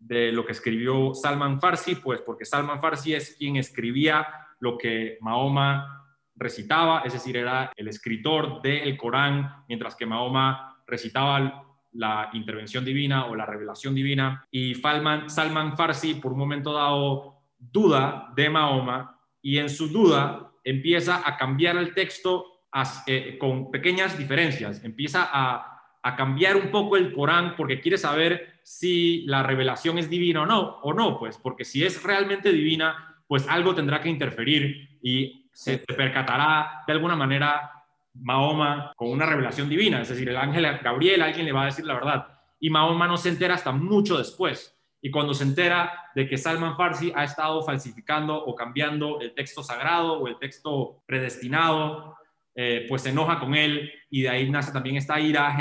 de lo que escribió Salman Farsi, pues, porque Salman Farsi es quien escribía lo que Mahoma recitaba, es decir, era el escritor del Corán, mientras que Mahoma recitaba la intervención divina o la revelación divina. Y Salman Farsi, por un momento dado, duda de Mahoma y en su duda empieza a cambiar el texto eh, con pequeñas diferencias, empieza a, a cambiar un poco el Corán porque quiere saber si la revelación es divina o no, o no, pues porque si es realmente divina, pues algo tendrá que interferir y se percatará de alguna manera Mahoma con una revelación divina, es decir, el ángel Gabriel, alguien le va a decir la verdad, y Mahoma no se entera hasta mucho después. Y cuando se entera de que Salman Farsi ha estado falsificando o cambiando el texto sagrado o el texto predestinado, eh, pues se enoja con él y de ahí nace también esta ira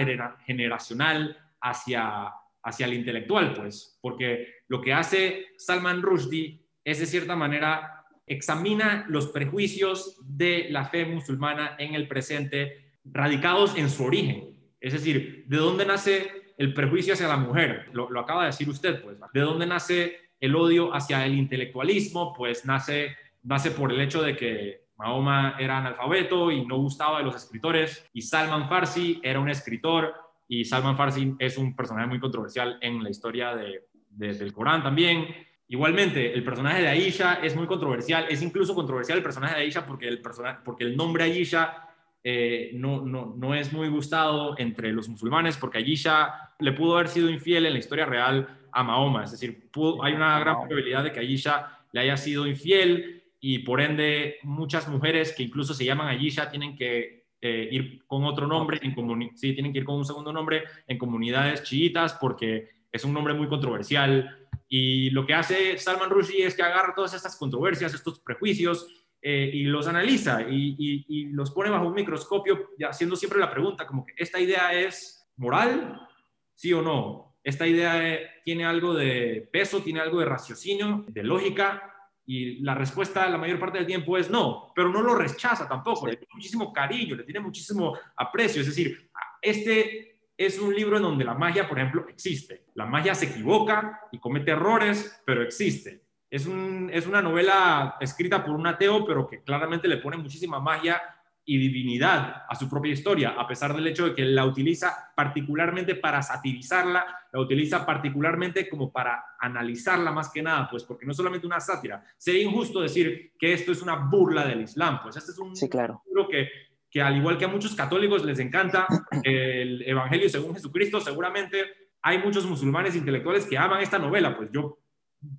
generacional hacia, hacia el intelectual, pues, porque lo que hace Salman Rushdie es de cierta manera examina los prejuicios de la fe musulmana en el presente radicados en su origen. Es decir, ¿de dónde nace el prejuicio hacia la mujer? Lo, acaba de decir usted, pues. ¿De dónde nace el odio hacia el intelectualismo? Pues nace, nace por el hecho de que Mahoma era analfabeto y no gustaba de los escritores y Salman Farsi era un escritor y Salman Farsi es un personaje muy controversial en la historia del Corán también. Igualmente, el personaje de Aisha es muy controversial, es incluso controversial el personaje de Aisha porque el, porque el nombre Aisha eh, no, no, no, es muy gustado entre los musulmanes porque Aisha le pudo haber sido infiel en la historia real a Mahoma, es decir, hay una gran probabilidad de que Aisha le haya sido infiel y por ende muchas mujeres que incluso se llaman Aisha tienen que eh, ir con otro nombre, en sí, tienen que ir con un segundo nombre en comunidades chiitas porque es un nombre muy controversial. Y lo que hace Salman Rushdie es que agarra todas estas controversias, estos prejuicios, eh, y los analiza y, los pone bajo un microscopio, haciendo siempre la pregunta, como que esta idea es moral, sí o no. Esta idea eh, tiene algo de peso, tiene algo de raciocinio, de lógica, y la respuesta la mayor parte del tiempo es no, pero no lo rechaza tampoco, le tiene muchísimo cariño, le tiene muchísimo aprecio, es decir, este es un libro en donde la magia, por ejemplo, existe. La magia se equivoca y comete errores, pero existe. Es, una novela escrita por un ateo, pero que claramente le pone muchísima magia y divinidad a su propia historia, a pesar del hecho de que la utiliza particularmente para satirizarla, la utiliza particularmente como para analizarla más que nada, pues porque no es solamente una sátira. Sería injusto decir que esto es una burla del Islam, pues este es un sí, claro. libro que que al igual que a muchos católicos les encanta el Evangelio según Jesucristo, seguramente hay muchos musulmanes intelectuales que aman esta novela, pues yo,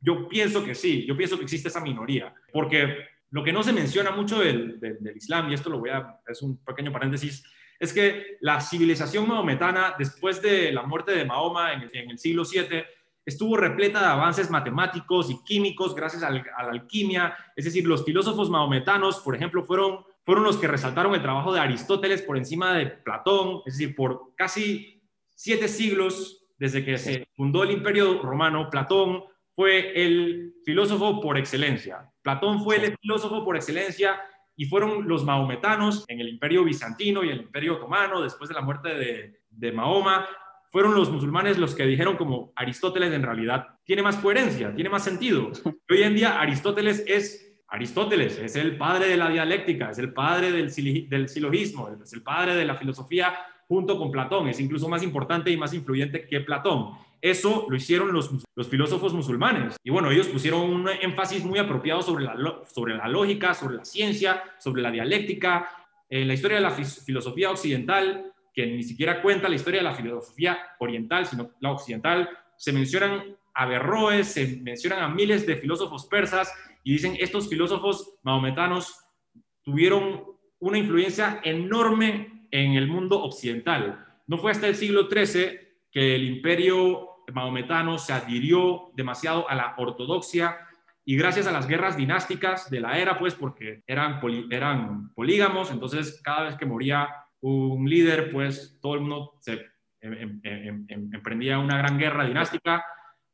yo pienso que sí, yo pienso que existe esa minoría, porque lo que no se menciona mucho del, Islam, y esto lo voy a, es un pequeño paréntesis, es que la civilización maometana, después de la muerte de Mahoma en, el siglo VII, estuvo repleta de avances matemáticos y químicos gracias a la alquimia. Es decir, los filósofos mahometanos, por ejemplo, fueron, fueron los que resaltaron el trabajo de Aristóteles por encima de Platón. Es decir, por casi siete siglos, desde que se fundó el imperio romano, Platón fue el filósofo por excelencia. Platón fue el filósofo por excelencia y fueron los maometanos en el imperio bizantino y el imperio otomano, después de la muerte de, de Mahoma, fueron los musulmanes los que dijeron como Aristóteles en realidad tiene más coherencia, tiene más sentido. hoy en día Aristóteles es Aristóteles, es el padre de la dialéctica, es el padre del, del silogismo, es el padre de la filosofía junto con Platón, es incluso más importante y más influyente que Platón. Eso lo hicieron los, los filósofos musulmanes. Y bueno, ellos pusieron un énfasis muy apropiado sobre la, sobre la lógica, sobre la ciencia, sobre la dialéctica. En la historia de la filosofía occidental, que ni siquiera cuenta la historia de la filosofía oriental, sino la occidental, se mencionan a Berroes, se mencionan a miles de filósofos persas y dicen estos filósofos mahometanos tuvieron una influencia enorme en el mundo occidental. No fue hasta el siglo XIII que el imperio mahometano se adhirió demasiado a la ortodoxia y gracias a las guerras dinásticas de la era, pues porque eran, eran polígamos, entonces cada vez que moría un líder, pues todo el mundo se em, em, em, emprendía una gran guerra dinástica.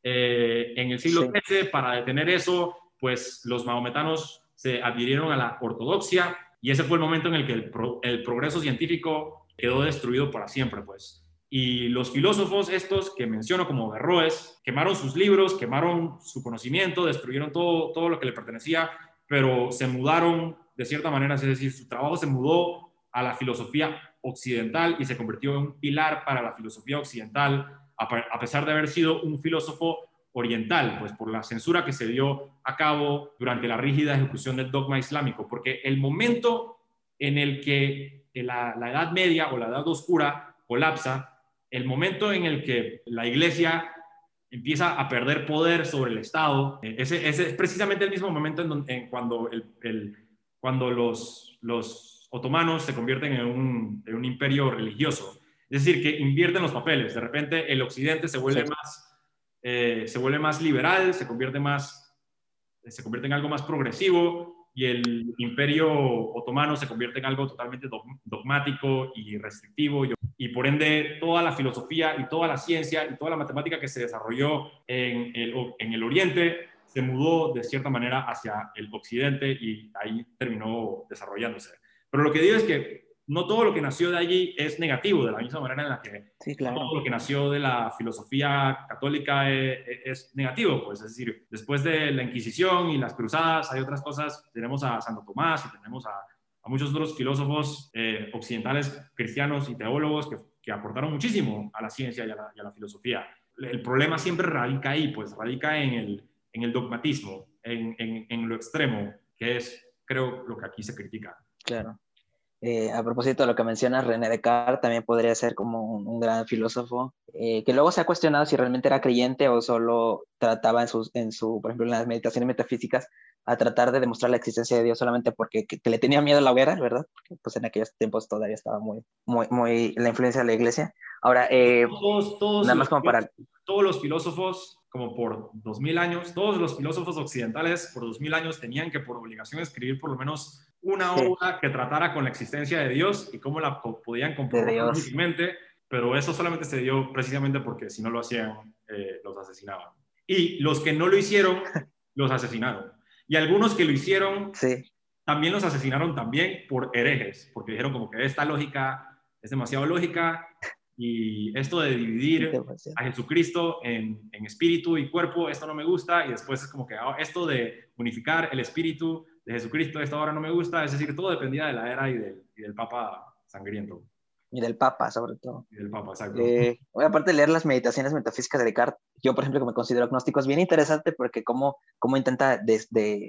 Eh, en el siglo XIII, para detener eso, pues los mahometanos se adhirieron a la ortodoxia y ese fue el momento en el que el, el progreso científico quedó destruido para siempre, pues. Y los filósofos estos que menciono como Berroes, quemaron sus libros, quemaron su conocimiento, destruyeron todo, todo lo que le pertenecía, pero se mudaron de cierta manera, es decir, su trabajo se mudó a la filosofía occidental y se convirtió en un pilar para la filosofía occidental, a pesar de haber sido un filósofo oriental, pues por la censura que se dio a cabo durante la rígida ejecución del dogma islámico, porque el momento en el que la, la Edad Media o la Edad Oscura colapsa, el momento en el que la Iglesia empieza a perder poder sobre el Estado, eh, ese, ese es precisamente el mismo momento en, donde, en cuando, el, cuando los, los otomanos se convierten en un, imperio religioso. Es decir, que invierten los papeles. De repente el occidente se vuelve, más, eh, se vuelve más liberal, se convierte, más, se convierte en algo más progresivo y el imperio otomano se convierte en algo totalmente dogmático y restrictivo. Y, por ende toda la filosofía y toda la ciencia y toda la matemática que se desarrolló en el, en el oriente se mudó de cierta manera hacia el occidente y ahí terminó desarrollándose. Pero lo que digo es que no todo lo que nació de allí es negativo, de la misma manera en la que todo lo que nació de la filosofía católica es, es, negativo. Pues, es decir, después de la Inquisición y las cruzadas hay otras cosas. Tenemos a Santo Tomás y tenemos a, a muchos otros filósofos eh, occidentales, cristianos y teólogos que, que, aportaron muchísimo a la ciencia y a la, y a la, filosofía. El problema siempre radica ahí, pues radica en el, en el dogmatismo, en, en, en lo extremo, que es, creo, lo que aquí se critica. Claro. Eh, a propósito de lo que mencionas, René Descartes también podría ser como un, gran filósofo, eh, que luego se ha cuestionado si realmente era creyente o solo trataba en su, en su, por ejemplo, en las meditaciones metafísicas, a tratar de demostrar la existencia de Dios solamente porque le tenía miedo a la hoguera, ¿verdad? Porque pues en aquellos tiempos todavía estaba muy, muy, muy la influencia de la iglesia. Ahora, eh, todos, nada más como para... Todos los filósofos, como por dos mil años, todos los filósofos occidentales por dos mil años tenían que por obligación escribir por lo menos una obra que tratara con la existencia de Dios y cómo la podían comprobar pero eso solamente se dio precisamente porque si no lo hacían, eh, los asesinaban. Y los que no lo hicieron, los asesinaron. Y algunos que lo hicieron, también los asesinaron también por herejes, porque dijeron como que esta lógica es demasiado lógica y esto de dividir a Jesucristo en, en, espíritu y cuerpo, esto no me gusta, y después es como que ah, esto de unificar el espíritu de Jesucristo, esta hora no me gusta, es decir, todo dependía de la era y del, y del Papa sangriento. Y del Papa, sobre todo. Y del Papa, exacto. Eh, aparte de leer las meditaciones metafísicas de Descartes, yo, por ejemplo, que me considero agnóstico, es bien interesante porque cómo, cómo intenta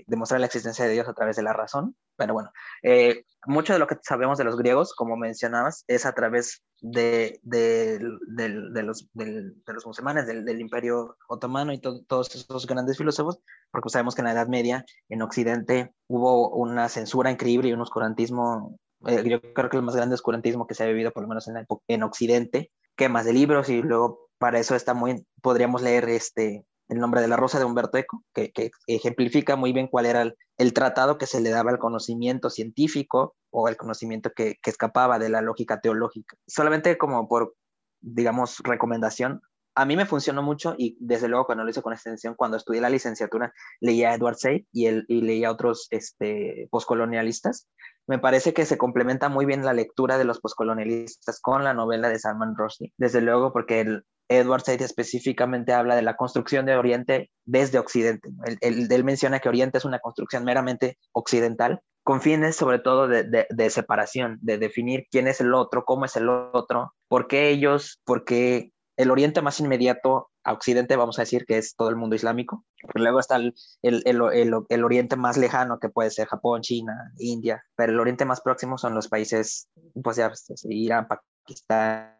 demostrar la existencia de Dios a través de la razón. Pero bueno, eh, mucho de lo que sabemos de los griegos, como mencionabas, es a través de, de, de, los, de los, musulmanes, del, imperio otomano y todos esos grandes filósofos, porque sabemos que en la Edad Media, en Occidente, hubo una censura increíble y un oscurantismo yo creo que el más grande oscurantismo que se ha vivido, por lo menos en, en Occidente, quemas de libros y luego para eso está muy, podríamos leer este, El nombre de la rosa de Humberto Eco, que, que ejemplifica muy bien cuál era el, el, tratado que se le daba al conocimiento científico o el conocimiento que, que escapaba de la lógica teológica. Solamente como por, digamos, recomendación, a mí me funcionó mucho y desde luego cuando lo hice con extensión, cuando estudié la licenciatura, leía a Edward Said y, el, y leía a otros este, postcolonialistas. Me parece que se complementa muy bien la lectura de los postcolonialistas con la novela de Salman Rushdie, desde luego porque el, Edward Said específicamente habla de la construcción de Oriente desde Occidente. Él, él, menciona que Oriente es una construcción meramente occidental, con fines sobre todo de, de, de, separación, de definir quién es el otro, cómo es el otro, por qué ellos, por qué el oriente más inmediato a occidente, vamos a decir que es todo el mundo islámico. Luego está el, el, el, el, oriente más lejano, que puede ser Japón, China, India, pero el oriente más próximo son los países, pues ya, pues, Irán, Pakistán,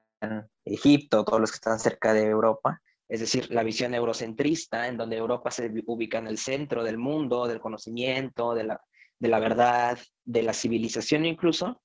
Egipto, todos los que están cerca de Europa. Es decir, la visión eurocentrista, en donde Europa se ubica en el centro del mundo, del conocimiento, de la, de la verdad, de la civilización incluso,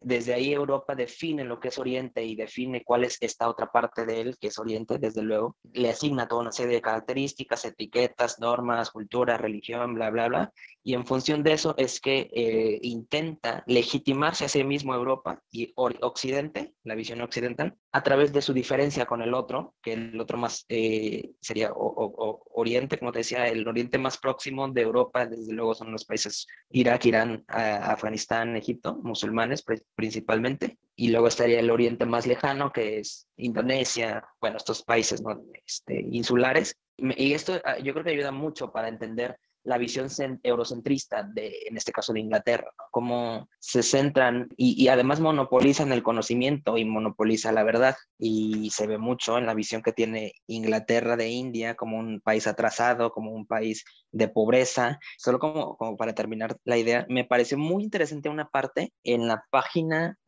desde ahí Europa define lo que es Oriente y define cuál es esta otra parte de él, que es Oriente, desde luego. Le asigna toda una serie de características, etiquetas, normas, cultura, religión, bla, bla, bla. Y en función de eso es que eh, intenta legitimarse a sí mismo Europa y Occidente, la visión occidental, a través de su diferencia con el otro, que el otro más eh, sería o, o, Oriente, como te decía, el Oriente más próximo de Europa, desde luego son los países Irak, Irán, Afganistán, Egipto, musulmanes principalmente, y luego estaría el Oriente más lejano, que es Indonesia, bueno, estos países ¿no? este, insulares. Y esto ah, yo creo que ayuda mucho para entender la visión eurocentrista de, en este caso de Inglaterra, ¿no? cómo se centran y, y, además monopolizan el conocimiento y monopoliza la verdad. Y se ve mucho en la visión que tiene Inglaterra de India como un país atrasado, como un país de pobreza. Solo como, como para terminar la idea, me pareció muy interesante una parte en la página,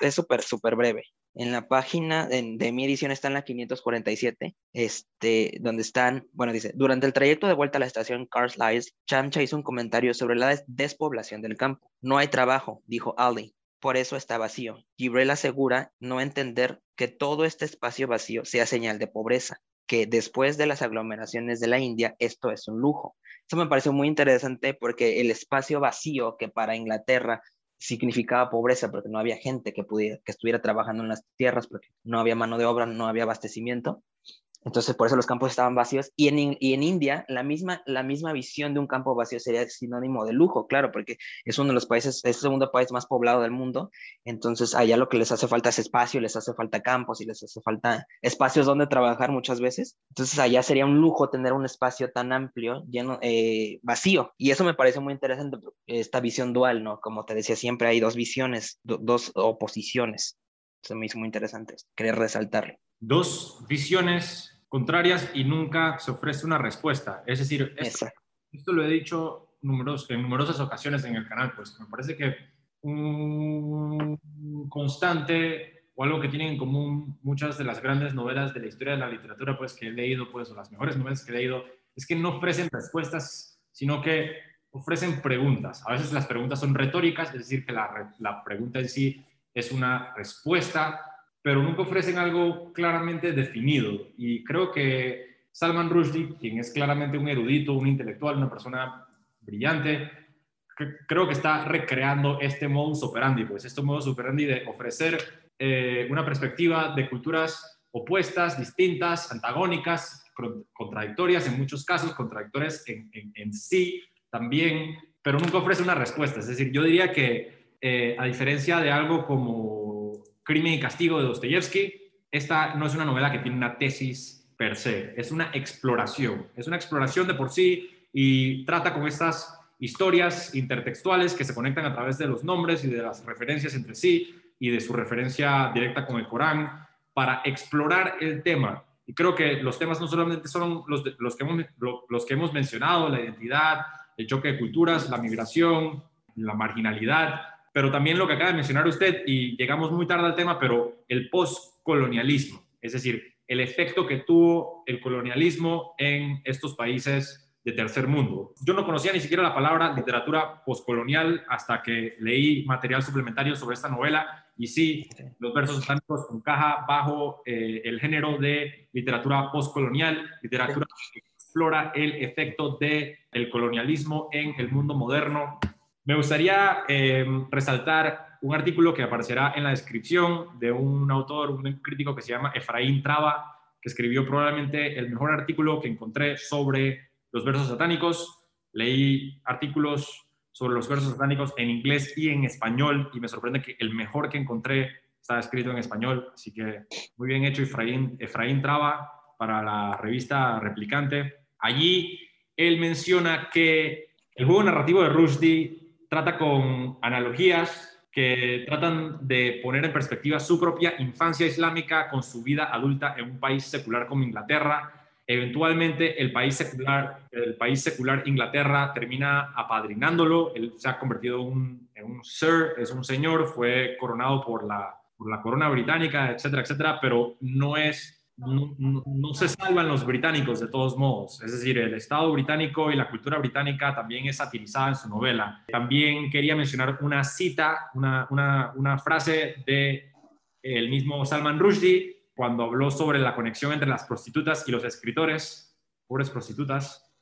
es súper, súper breve en la página de, mi edición está en la 547, este, donde están, bueno, dice, durante el trayecto de vuelta a la estación Cars Lies, Chamcha hizo un comentario sobre la despoblación del campo. No hay trabajo, dijo Ali, por eso está vacío. Gibrel asegura no entender que todo este espacio vacío sea señal de pobreza, que después de las aglomeraciones de la India esto es un lujo. Eso me pareció muy interesante porque el espacio vacío que para Inglaterra significaba pobreza porque no había gente que pudiera que estuviera trabajando en las tierras porque no había mano de obra, no había abastecimiento. Entonces, por eso los campos estaban vacíos. Y en, y en India, la misma, la misma visión de un campo vacío sería sinónimo de lujo, claro, porque es uno de los países, es el segundo país más poblado del mundo. Entonces, allá lo que les hace falta es espacio, les hace falta campos y les hace falta espacios donde trabajar muchas veces. Entonces, allá sería un lujo tener un espacio tan amplio, lleno, eh, vacío. Y eso me parece muy interesante, esta visión dual, ¿no? Como te decía, siempre hay dos visiones, do, dos oposiciones. Eso me hizo muy interesante, querer resaltarlo dos visiones contrarias y nunca se ofrece una respuesta. Es decir, esto, esto lo he dicho en numerosas ocasiones en el canal, pues me parece que un constante o algo que tienen en común muchas de las grandes novelas de la historia de la literatura, pues que he leído, pues, o las mejores novelas que he leído, es que no ofrecen respuestas, sino que ofrecen preguntas. A veces las preguntas son retóricas, es decir, que la, la pregunta en sí es una respuesta pero nunca ofrecen algo claramente definido. Y creo que Salman Rushdie, quien es claramente un erudito, un intelectual, una persona brillante, creo que está recreando este modus operandi, pues este modus operandi de ofrecer eh, una perspectiva de culturas opuestas, distintas, antagónicas, contradictorias en muchos casos, contradictorias en, sí también, pero nunca ofrece una respuesta. Es decir, yo diría que eh, a diferencia de algo como Crimen y Castigo de Dostoyevsky, esta no es una novela que tiene una tesis per se, es una exploración, es una exploración de por sí y trata con estas historias intertextuales que se conectan a través de los nombres y de las referencias entre sí y de su referencia directa con el Corán para explorar el tema. Y creo que los temas no solamente son los, los, que, hemos, los que hemos mencionado, la identidad, el choque de culturas, la migración, la marginalidad, pero también lo que acaba de mencionar usted, y llegamos muy tarde al tema, pero el postcolonialismo, es decir, el efecto que tuvo el colonialismo en estos países de tercer mundo. Yo no conocía ni siquiera la palabra literatura postcolonial hasta que leí material suplementario sobre esta novela y sí, los versos satánicos encaja bajo eh, el género de literatura postcolonial, literatura que explora el efecto del el colonialismo en el mundo moderno. Me gustaría eh, resaltar un artículo que aparecerá en la descripción de un autor, un crítico que se llama Efraín Traba, que escribió probablemente el mejor artículo que encontré sobre los versos satánicos. Leí artículos sobre los versos satánicos en inglés y en español y me sorprende que el mejor que encontré está escrito en español, así que muy bien hecho Efraín, Efraín Traba para la revista Replicante. Allí él menciona que el juego narrativo de Rushdie trata con analogías que tratan de poner en perspectiva su propia infancia islámica con su vida adulta en un país secular como Inglaterra. Eventualmente el país secular, el país secular Inglaterra termina apadrinándolo, él se ha convertido en un sir, es un señor, fue coronado por la, por la corona británica, etcétera, etcétera, pero no es, no, no, se salvan los británicos de todos modos. Es decir, el Estado británico y la cultura británica también es satirizada en su novela. También quería mencionar una cita, una, una, una frase de el mismo Salman Rushdie, cuando habló sobre la conexión entre las prostitutas y los escritores, pobres prostitutas.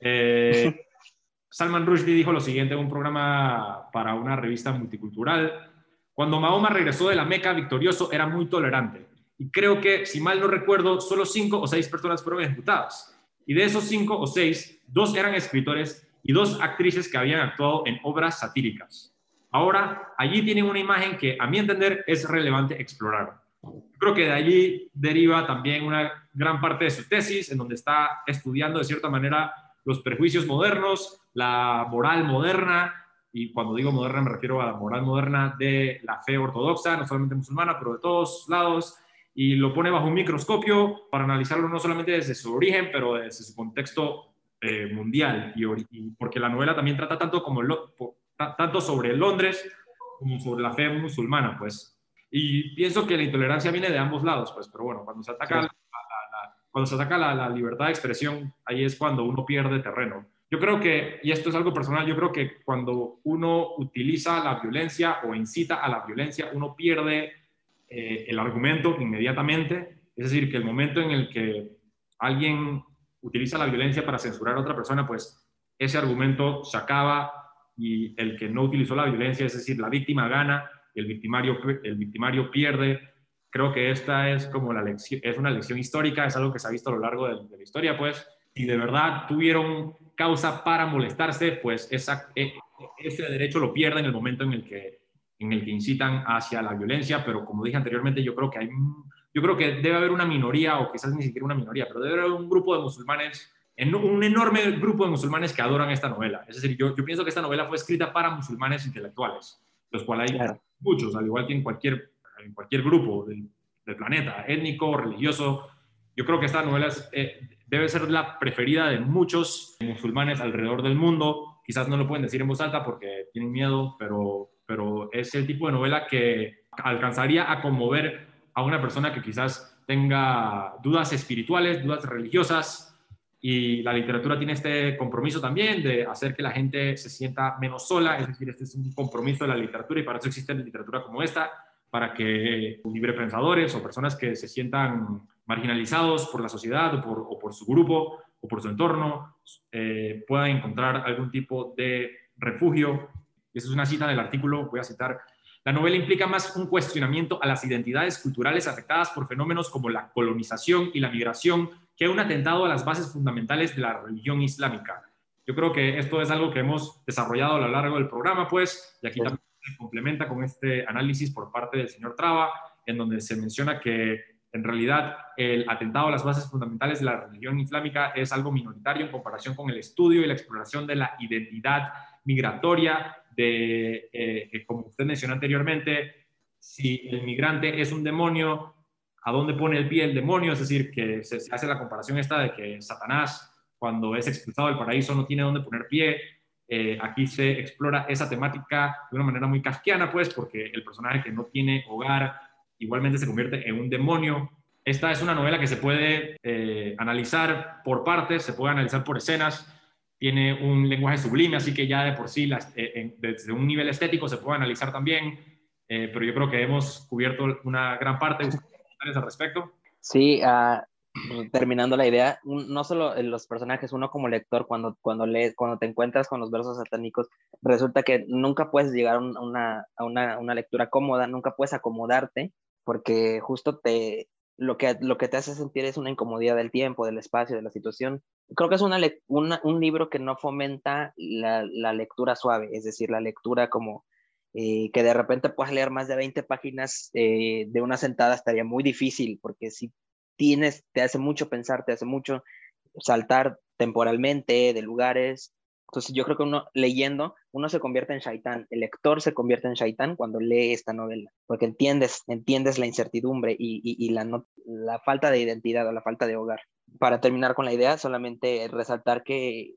Eh, Salman Rushdie dijo lo siguiente en un programa para una revista multicultural. Cuando Mahoma regresó de la Meca victorioso, era muy tolerante. Y creo que, si mal no recuerdo, solo cinco o seis personas fueron ejecutadas. Y de esos cinco o seis, dos eran escritores y dos actrices que habían actuado en obras satíricas. Ahora, allí tienen una imagen que, a mi entender, es relevante explorar creo que de allí deriva también una gran parte de su tesis, en donde está estudiando de cierta manera los prejuicios modernos, la moral moderna, y cuando digo moderna me refiero a la moral moderna de la fe ortodoxa, no solamente musulmana, pero de todos lados, y lo pone bajo un microscopio para analizarlo no solamente desde su origen, pero desde su contexto eh, mundial, y, porque la novela también trata tanto, como tanto sobre Londres como sobre la fe musulmana, pues. Y pienso que la intolerancia viene de ambos lados, pues, pero bueno, cuando se ataca, la, cuando se ataca la, libertad de expresión, ahí es cuando uno pierde terreno. Yo creo que, y esto es algo personal, yo creo que cuando uno utiliza la violencia o incita a la violencia, uno pierde eh, el argumento inmediatamente. Es decir, que el momento en el que alguien utiliza la violencia para censurar a otra persona, pues ese argumento se acaba y el que no utilizó la violencia, es decir, la víctima gana el victimario, el victimario pierde. Creo que esta es como la es una lección histórica, es algo que se ha visto a lo largo de, la historia, pues, si de verdad tuvieron causa para molestarse, pues esa, e, ese derecho lo pierden en el momento en el que en el que incitan hacia la violencia, pero como dije anteriormente, yo creo que hay yo creo que debe haber una minoría o quizás ni siquiera una minoría, pero debe haber un grupo de musulmanes un enorme grupo de musulmanes que adoran esta novela. Es decir, yo, yo pienso que esta novela fue escrita para musulmanes intelectuales, los cuales hay muchos, al igual que en cualquier, en cualquier grupo del, planeta, étnico, religioso. Yo creo que esta novela eh, debe ser la preferida de muchos musulmanes alrededor del mundo. Quizás no lo pueden decir en voz alta porque tienen miedo, pero, pero es el tipo de novela que alcanzaría a conmover a una persona que quizás tenga dudas espirituales, dudas religiosas, y la literatura tiene este compromiso también de hacer que la gente se sienta menos sola, es decir, este es un compromiso de la literatura y para eso existe literatura como esta, para que librepensadores o personas que se sientan marginalizados por la sociedad o por, o por su grupo o por su entorno eh, puedan encontrar algún tipo de refugio. Esa es una cita del artículo, voy a citar. La novela implica más un cuestionamiento a las identidades culturales afectadas por fenómenos como la colonización y la migración que un atentado a las bases fundamentales de la religión islámica. Yo creo que esto es algo que hemos desarrollado a lo largo del programa, pues, y aquí también se complementa con este análisis por parte del señor Traba, en donde se menciona que en realidad el atentado a las bases fundamentales de la religión islámica es algo minoritario en comparación con el estudio y la exploración de la identidad migratoria de, eh, como usted mencionó anteriormente, si el migrante es un demonio, a dónde pone el pie el demonio, es decir, que se, hace la comparación esta de que Satanás, cuando es expulsado del paraíso, no tiene dónde poner pie. Eh, aquí se explora esa temática de una manera muy casquiana, pues, porque el personaje que no tiene hogar igualmente se convierte en un demonio. Esta es una novela que se puede eh, analizar por partes, se puede analizar por escenas. Tiene un lenguaje sublime, así que ya de por sí, eh, desde un nivel estético se puede analizar también, eh, pero yo creo que hemos cubierto una gran parte de ustedes al respecto. Sí, uh, terminando la idea, no solo los personajes, uno como lector, cuando, cuando, lees, cuando te encuentras con los versos satánicos, resulta que nunca puedes llegar a una, a una, una lectura cómoda, nunca puedes acomodarte, porque justo te, lo que, lo que te hace sentir es una incomodidad del tiempo, del espacio, de la situación. Creo que es una, un libro que no fomenta la, la, lectura suave, es decir, la lectura como eh, que de repente puedas leer más de 20 páginas eh, de una sentada estaría muy difícil, porque si tienes, te hace mucho pensar, te hace mucho saltar temporalmente de lugares. Entonces yo creo que uno leyendo, uno se convierte en shaitán, el lector se convierte en shaitán cuando lee esta novela, porque entiendes, entiendes la incertidumbre y, la falta de identidad o la falta de hogar. Para terminar con la idea, solamente resaltar que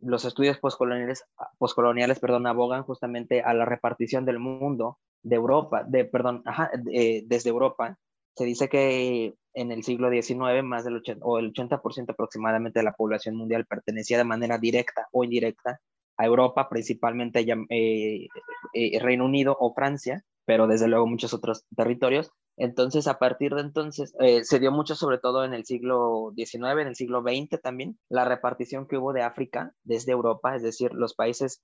los estudios postcoloniales, postcoloniales perdón, abogan justamente a la repartición del mundo de Europa, de, perdón, ajá, desde Europa. Se dice que en el siglo XIX más del 80, o el 80% aproximadamente de la población mundial pertenecía de manera directa o indirecta a Europa, principalmente eh, eh, Reino Unido o Francia, pero desde luego muchos otros territorios. Entonces, a partir de entonces, eh, se dio mucho, sobre todo en el siglo XIX, en el siglo XX también, la repartición que hubo de África desde Europa, es decir, los países,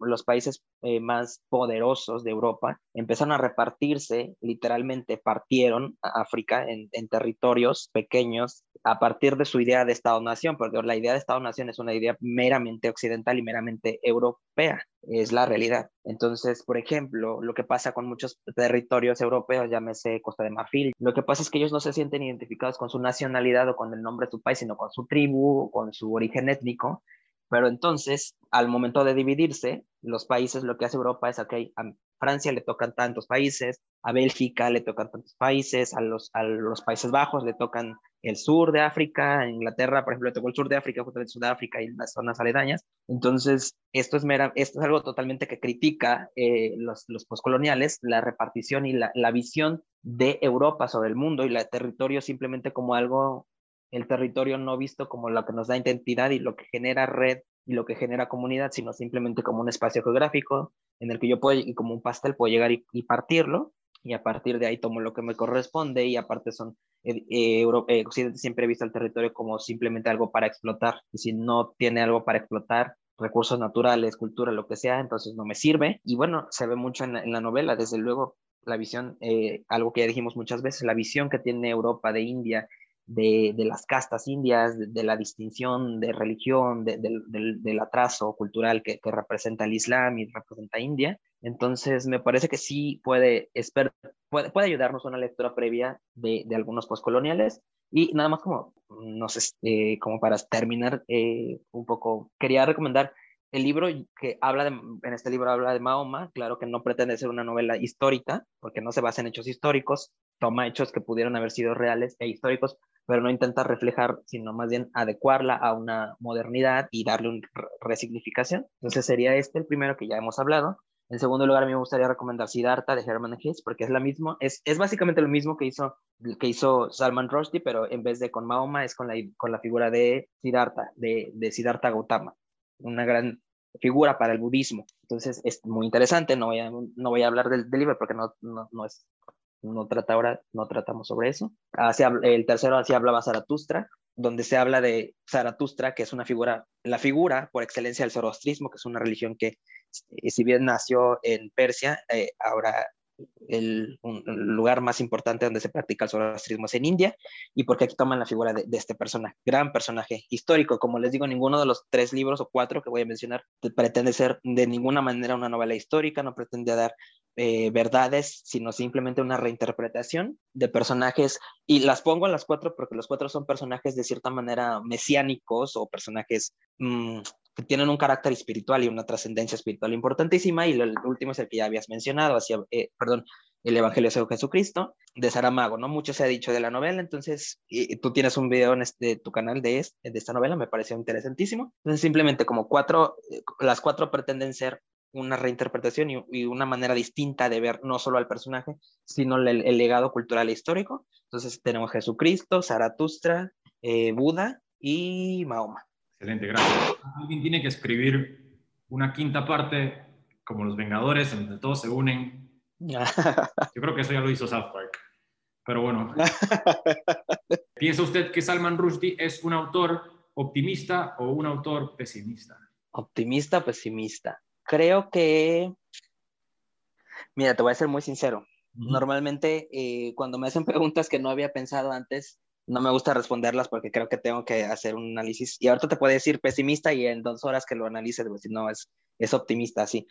los países eh, más poderosos de Europa empezaron a repartirse, literalmente partieron a África en, en territorios pequeños a partir de su idea de Estado-Nación, porque la idea de Estado-Nación es una idea meramente occidental y meramente europea es la realidad. Entonces, por ejemplo, lo que pasa con muchos territorios europeos, llámese Costa de Marfil, lo que pasa es que ellos no se sienten identificados con su nacionalidad o con el nombre de su país, sino con su tribu, con su origen étnico. Pero entonces, al momento de dividirse, los países, lo que hace Europa es, ok, a Francia le tocan tantos países, a Bélgica le tocan tantos países, a los, a los Países Bajos le tocan el sur de África, a Inglaterra, por ejemplo, le tocó el sur de África, justamente Sudáfrica y las zonas aledañas. Entonces, esto es, mera, esto es algo totalmente que critica eh, los, los poscoloniales, la repartición y la, la visión de Europa sobre el mundo y el territorio simplemente como algo, el territorio no visto como lo que nos da identidad y lo que genera red y lo que genera comunidad, sino simplemente como un espacio geográfico en el que yo puedo, y como un pastel, puedo llegar y, partirlo, y a partir de ahí tomo lo que me corresponde, y aparte son, eh, eh, eh, siempre he visto el territorio como simplemente algo para explotar, y si no tiene algo para explotar, recursos naturales, cultura, lo que sea, entonces no me sirve, y bueno, se ve mucho en la, novela, desde luego, la visión, algo que ya dijimos muchas veces, la visión que tiene Europa de India de, las castas indias, de, la distinción de religión, del, atraso cultural que, representa el Islam y representa India. Entonces, me parece que sí puede, puede, puede ayudarnos una lectura previa de, algunos postcoloniales. Y nada más como, no sé, eh, como para terminar eh, un poco, quería recomendar el libro que habla de, en este libro habla de Mahoma, claro que no pretende ser una novela histórica, porque no se basa en hechos históricos, toma hechos que pudieron haber sido reales e históricos, pero no intenta reflejar, sino más bien adecuarla a una modernidad y darle una resignificación. Entonces sería este el primero que ya hemos hablado. En segundo lugar, a mí me gustaría recomendar Siddhartha de Herman Hesse, porque es la misma, es, es básicamente lo mismo que hizo, que hizo Salman Rushdie, pero en vez de con Mahoma, es con la, con la figura de Siddhartha, de, de Siddhartha Gautama, una gran figura para el budismo. Entonces es muy interesante, no voy a, no voy a hablar del, del libro porque no, no, no, es no trata ahora, no tratamos sobre eso. el tercero así hablaba Zaratustra, donde se habla de Zaratustra, que es una figura, la figura por excelencia del zoroastrismo, que es una religión que, eh, si bien nació en Persia, eh, ahora el, lugar más importante donde se practica el zoroastrismo es en India, y porque aquí toman la figura de, este personaje, gran personaje histórico. Como les digo, ninguno de los tres libros o cuatro que voy a mencionar pretende ser de ninguna manera una novela histórica, no pretende dar eh, verdades, sino simplemente una reinterpretación de personajes. Y las pongo en las cuatro porque los cuatro son personajes de cierta manera mesiánicos o personajes mm, que tienen un carácter espiritual y una trascendencia espiritual importantísima. Y el último es el que ya habías mencionado, hacia, eh, perdón, el Evangelio de Jesucristo, de Saramago, ¿no? Mucho se ha dicho de la novela, entonces y, tú tienes un video en este, tu canal de, este, de esta novela, me pareció interesantísimo. Entonces simplemente como cuatro, eh, las cuatro pretenden ser una reinterpretación y, una manera distinta de ver no solo al personaje, sino el, legado cultural e histórico. Entonces tenemos Jesucristo, Zaratustra, eh, Buda y Mahoma. Excelente, gracias. Alguien tiene que escribir una quinta parte como Los Vengadores, en donde todos se unen. Yo creo que eso ya lo hizo South Park. Pero bueno. ¿Piensa usted que Salman Rushdie es un autor optimista o un autor pesimista? Optimista, pesimista. Creo que, mira, te voy a ser muy sincero. Normalmente eh, cuando me hacen preguntas que no había pensado antes, no me gusta responderlas porque creo que tengo que hacer un análisis. Y ahorita te puedo decir pesimista y en dos horas que lo analice, decir, no, es, es optimista, sí.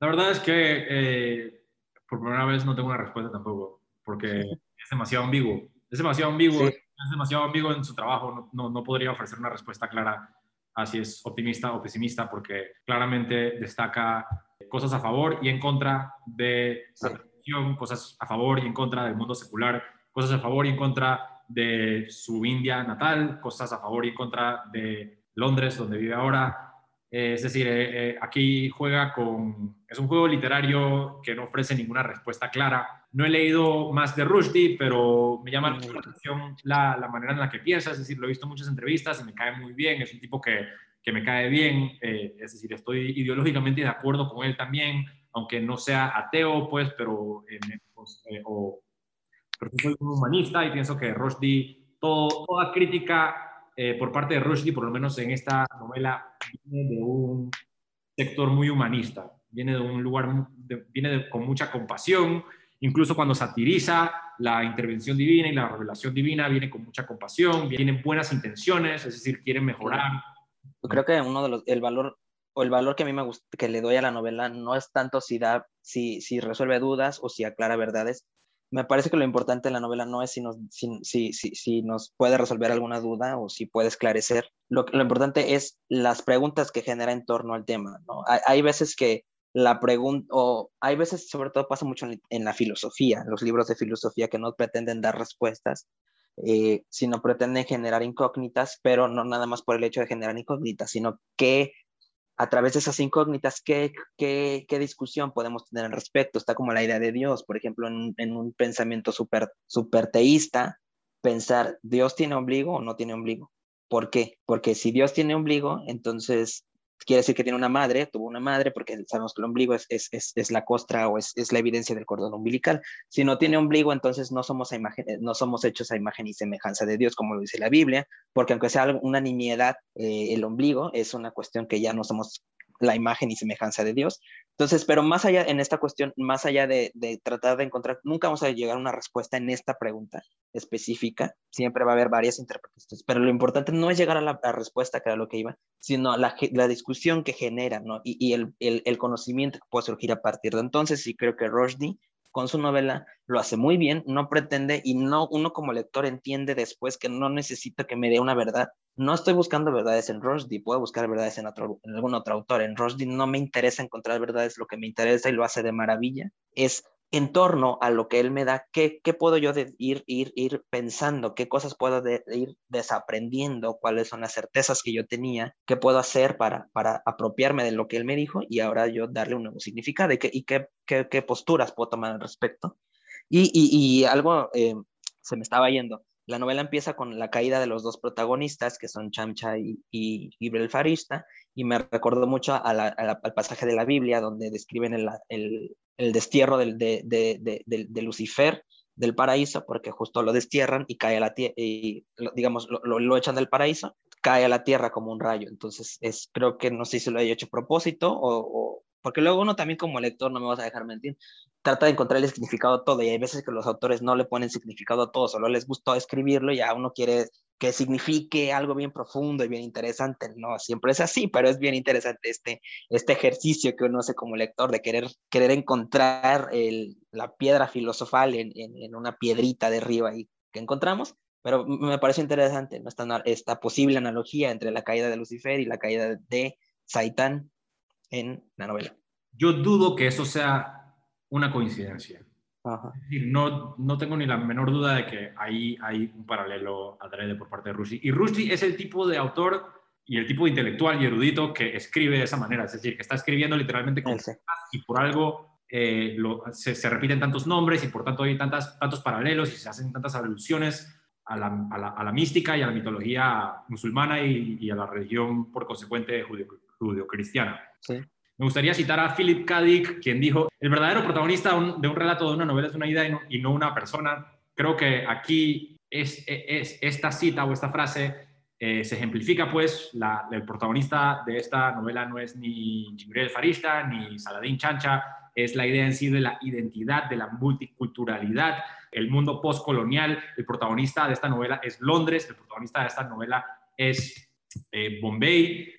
La verdad es que eh, por primera vez no tengo una respuesta tampoco, porque es demasiado ambiguo. Es demasiado ambiguo, es demasiado ambiguo en su trabajo. No, no, podría ofrecer una respuesta clara a si es optimista o pesimista, porque claramente destaca cosas a favor y en contra de la televisión, cosas a favor y en contra del mundo secular, cosas a favor y en contra de su India natal, cosas a favor y contra de Londres, donde vive ahora. Eh, es decir, eh, eh, aquí juega con... Es un juego literario que no ofrece ninguna respuesta clara. No he leído más de Rushdie, pero me llama la atención la, la, manera en la que piensa. Es decir, lo he visto en muchas entrevistas y me cae muy bien. Es un tipo que, que me cae bien. es decir, estoy ideológicamente de acuerdo con él también, aunque no sea ateo, pues, pero, pues, pero soy un humanista y pienso que Rushdie, todo, toda crítica eh, por parte de Rushdie, por lo menos en esta novela, viene de un sector muy humanista, viene de un lugar, viene con mucha compasión, incluso cuando satiriza la intervención divina y la revelación divina, viene con mucha compasión, vienen buenas intenciones, es decir, quieren mejorar. Yo creo que uno de los, el valor o el valor que a mí me gusta, que le doy a la novela no es tanto si da, si, si resuelve dudas o si aclara verdades, me parece que lo importante de la novela no es si nos, si, si, si, nos puede resolver alguna duda o si puede esclarecer. Lo, lo importante es las preguntas que genera en torno al tema. ¿no? Hay, hay, veces que la pregunta, o hay veces, sobre todo pasa mucho en, la filosofía, los libros de filosofía que no pretenden dar respuestas, eh, sino pretenden generar incógnitas, pero no nada más por el hecho de generar incógnitas, sino que a través de esas incógnitas, ¿qué, qué, qué discusión podemos tener al respecto? Está como la idea de Dios, por ejemplo, en, un pensamiento super, super teísta, pensar, ¿Dios tiene ombligo o no tiene ombligo? ¿Por qué? Porque si Dios tiene ombligo, entonces quiere decir que tiene una madre, tuvo una madre, porque sabemos que el ombligo es, es, es, la costra o es, la evidencia del cordón umbilical. Si no tiene ombligo, entonces no somos, a imagen, no somos hechos a imagen y semejanza de Dios, como lo dice la Biblia, porque aunque sea una niñedad, eh, el ombligo es una cuestión que ya no somos la imagen y semejanza de Dios. Entonces, pero más allá en esta cuestión, más allá de, tratar de encontrar, nunca vamos a llegar a una respuesta en esta pregunta específica, siempre va a haber varias interpretaciones, pero lo importante no es llegar a la, respuesta, que era lo que iba, sino la, la discusión que genera, ¿no? Y, el, el, conocimiento que puede surgir a partir de entonces, y creo que Rushdie con su novela, lo hace muy bien, no pretende y no uno como lector entiende después que no necesita que me dé una verdad. No estoy buscando verdades en Rushdie, puedo buscar verdades en, otro, algún otro autor. En Rushdie no me interesa encontrar verdades, lo que me interesa y lo hace de maravilla es en torno a lo que él me da, ¿qué, qué puedo yo ir, ir, ir pensando? ¿Qué cosas puedo ir desaprendiendo? ¿Cuáles son las certezas que yo tenía? ¿Qué puedo hacer para, para apropiarme de lo que él me dijo y ahora yo darle un nuevo significado? ¿Y qué, y qué, qué, posturas puedo tomar al respecto? Y, y, algo eh, se me estaba yendo. La novela empieza con la caída de los dos protagonistas, que son Chamcha y, y, y Belfarista, y me recordó mucho al pasaje de la Biblia donde describen el, el, el destierro de, de, de, Lucifer del paraíso, porque justo lo destierran y cae a la tierra, y digamos, lo, lo, echan del paraíso, cae a la tierra como un rayo. Entonces, es, creo que no sé si lo haya hecho a propósito o, porque luego uno también como lector, no me vas a dejar mentir, trata de encontrar el significado todo y hay veces que los autores no le ponen significado a todo, solo les gustó escribirlo y a uno quiere que signifique algo bien profundo y bien interesante. No siempre es así, pero es bien interesante este, este ejercicio que uno hace como lector de querer, querer encontrar la piedra filosofal en, en, una piedrita de arriba y que encontramos. Pero me parece interesante ¿no? esta, esta posible analogía entre la caída de Lucifer y la caída de Saitán en la novela. Yo dudo que eso sea una coincidencia. No, no tengo ni la menor duda de que ahí hay un paralelo adrede por parte de Rushdie. Y Rushdie es el tipo de autor y el tipo de intelectual y erudito que escribe de esa manera. Es decir, que está escribiendo literalmente con y por algo eh, se, repiten tantos nombres y por tanto hay tantas, tantos paralelos y se hacen tantas alusiones a la, mística y a la mitología musulmana y, a la religión, por consecuente, judio-cristiana. Me gustaría citar a Philip K. Dick, quien dijo, el verdadero protagonista de un relato de una novela es una idea y no, una persona. Creo que aquí es, es, esta cita o esta frase eh, se ejemplifica, pues, el protagonista de esta novela no es ni Jibril Farista ni Saladin Chancha, es la idea en sí de la identidad, de la multiculturalidad, el mundo postcolonial. El protagonista de esta novela es Londres, el protagonista de esta novela es eh, Bombay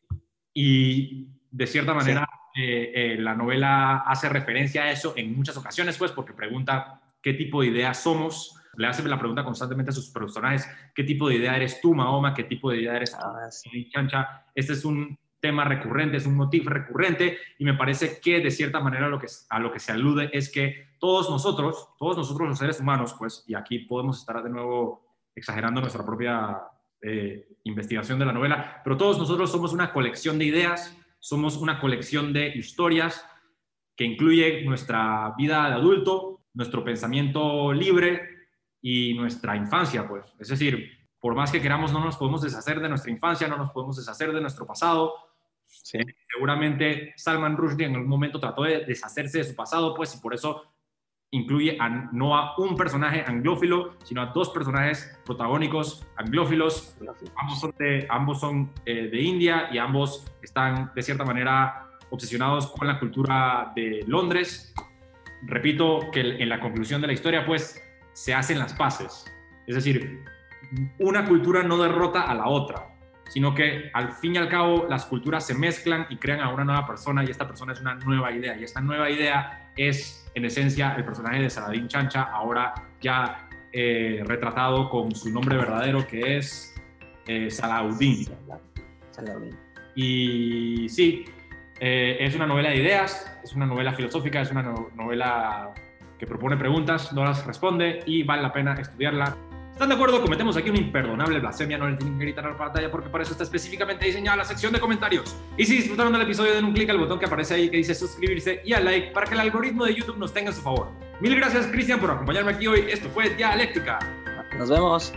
y de cierta manera eh, eh, la novela hace referencia a eso en muchas ocasiones, pues porque pregunta qué tipo de idea somos. Le hace la pregunta constantemente a sus personajes, ¿qué tipo de idea eres tú, Mahoma? ¿Qué tipo de idea eres tú, ah, Chancha? Este es un tema recurrente, es un motivo recurrente y me parece que de cierta manera lo que, a lo que se alude es que todos nosotros, todos nosotros los seres humanos, pues, y aquí podemos estar de nuevo exagerando nuestra propia eh, investigación de la novela, pero todos nosotros somos una colección de ideas, somos una colección de historias que incluye nuestra vida de adulto, nuestro pensamiento libre y nuestra infancia, pues. Es decir, por más que queramos, no nos podemos deshacer de nuestra infancia, no nos podemos deshacer de nuestro pasado, Seguramente Salman Rushdie en algún momento trató de deshacerse de su pasado, pues, y por eso incluye no a un personaje anglófilo, sino a dos personajes protagónicos anglófilos. Ambos son, de, ambos son eh, de India y ambos están, de cierta manera, obsesionados con la cultura de Londres. Repito que en la conclusión de la historia, pues, se hacen las paces. Es decir, una cultura no derrota a la otra sino que al fin y al cabo las culturas se mezclan y crean a una nueva persona y esta persona es una nueva idea. Y esta nueva idea es, en esencia, el personaje de Saladin Chancha, ahora ya eh, retratado con su nombre verdadero, que es eh, Salahuddin. Y sí, eh, es una novela de ideas, es una novela filosófica, es una novela que propone preguntas, no las responde y vale la pena estudiarla. ¿Están de acuerdo? Cometemos aquí una imperdonable blasfemia, no le tienen que gritar a la pantalla porque para eso está específicamente diseñada la sección de comentarios. Y si disfrutaron del episodio, den un clic al botón que aparece ahí que dice suscribirse y al like para que el algoritmo de YouTube nos tenga a su favor. Mil gracias, Cristian, por acompañarme aquí hoy. Esto fue Dialéctica. Nos vemos.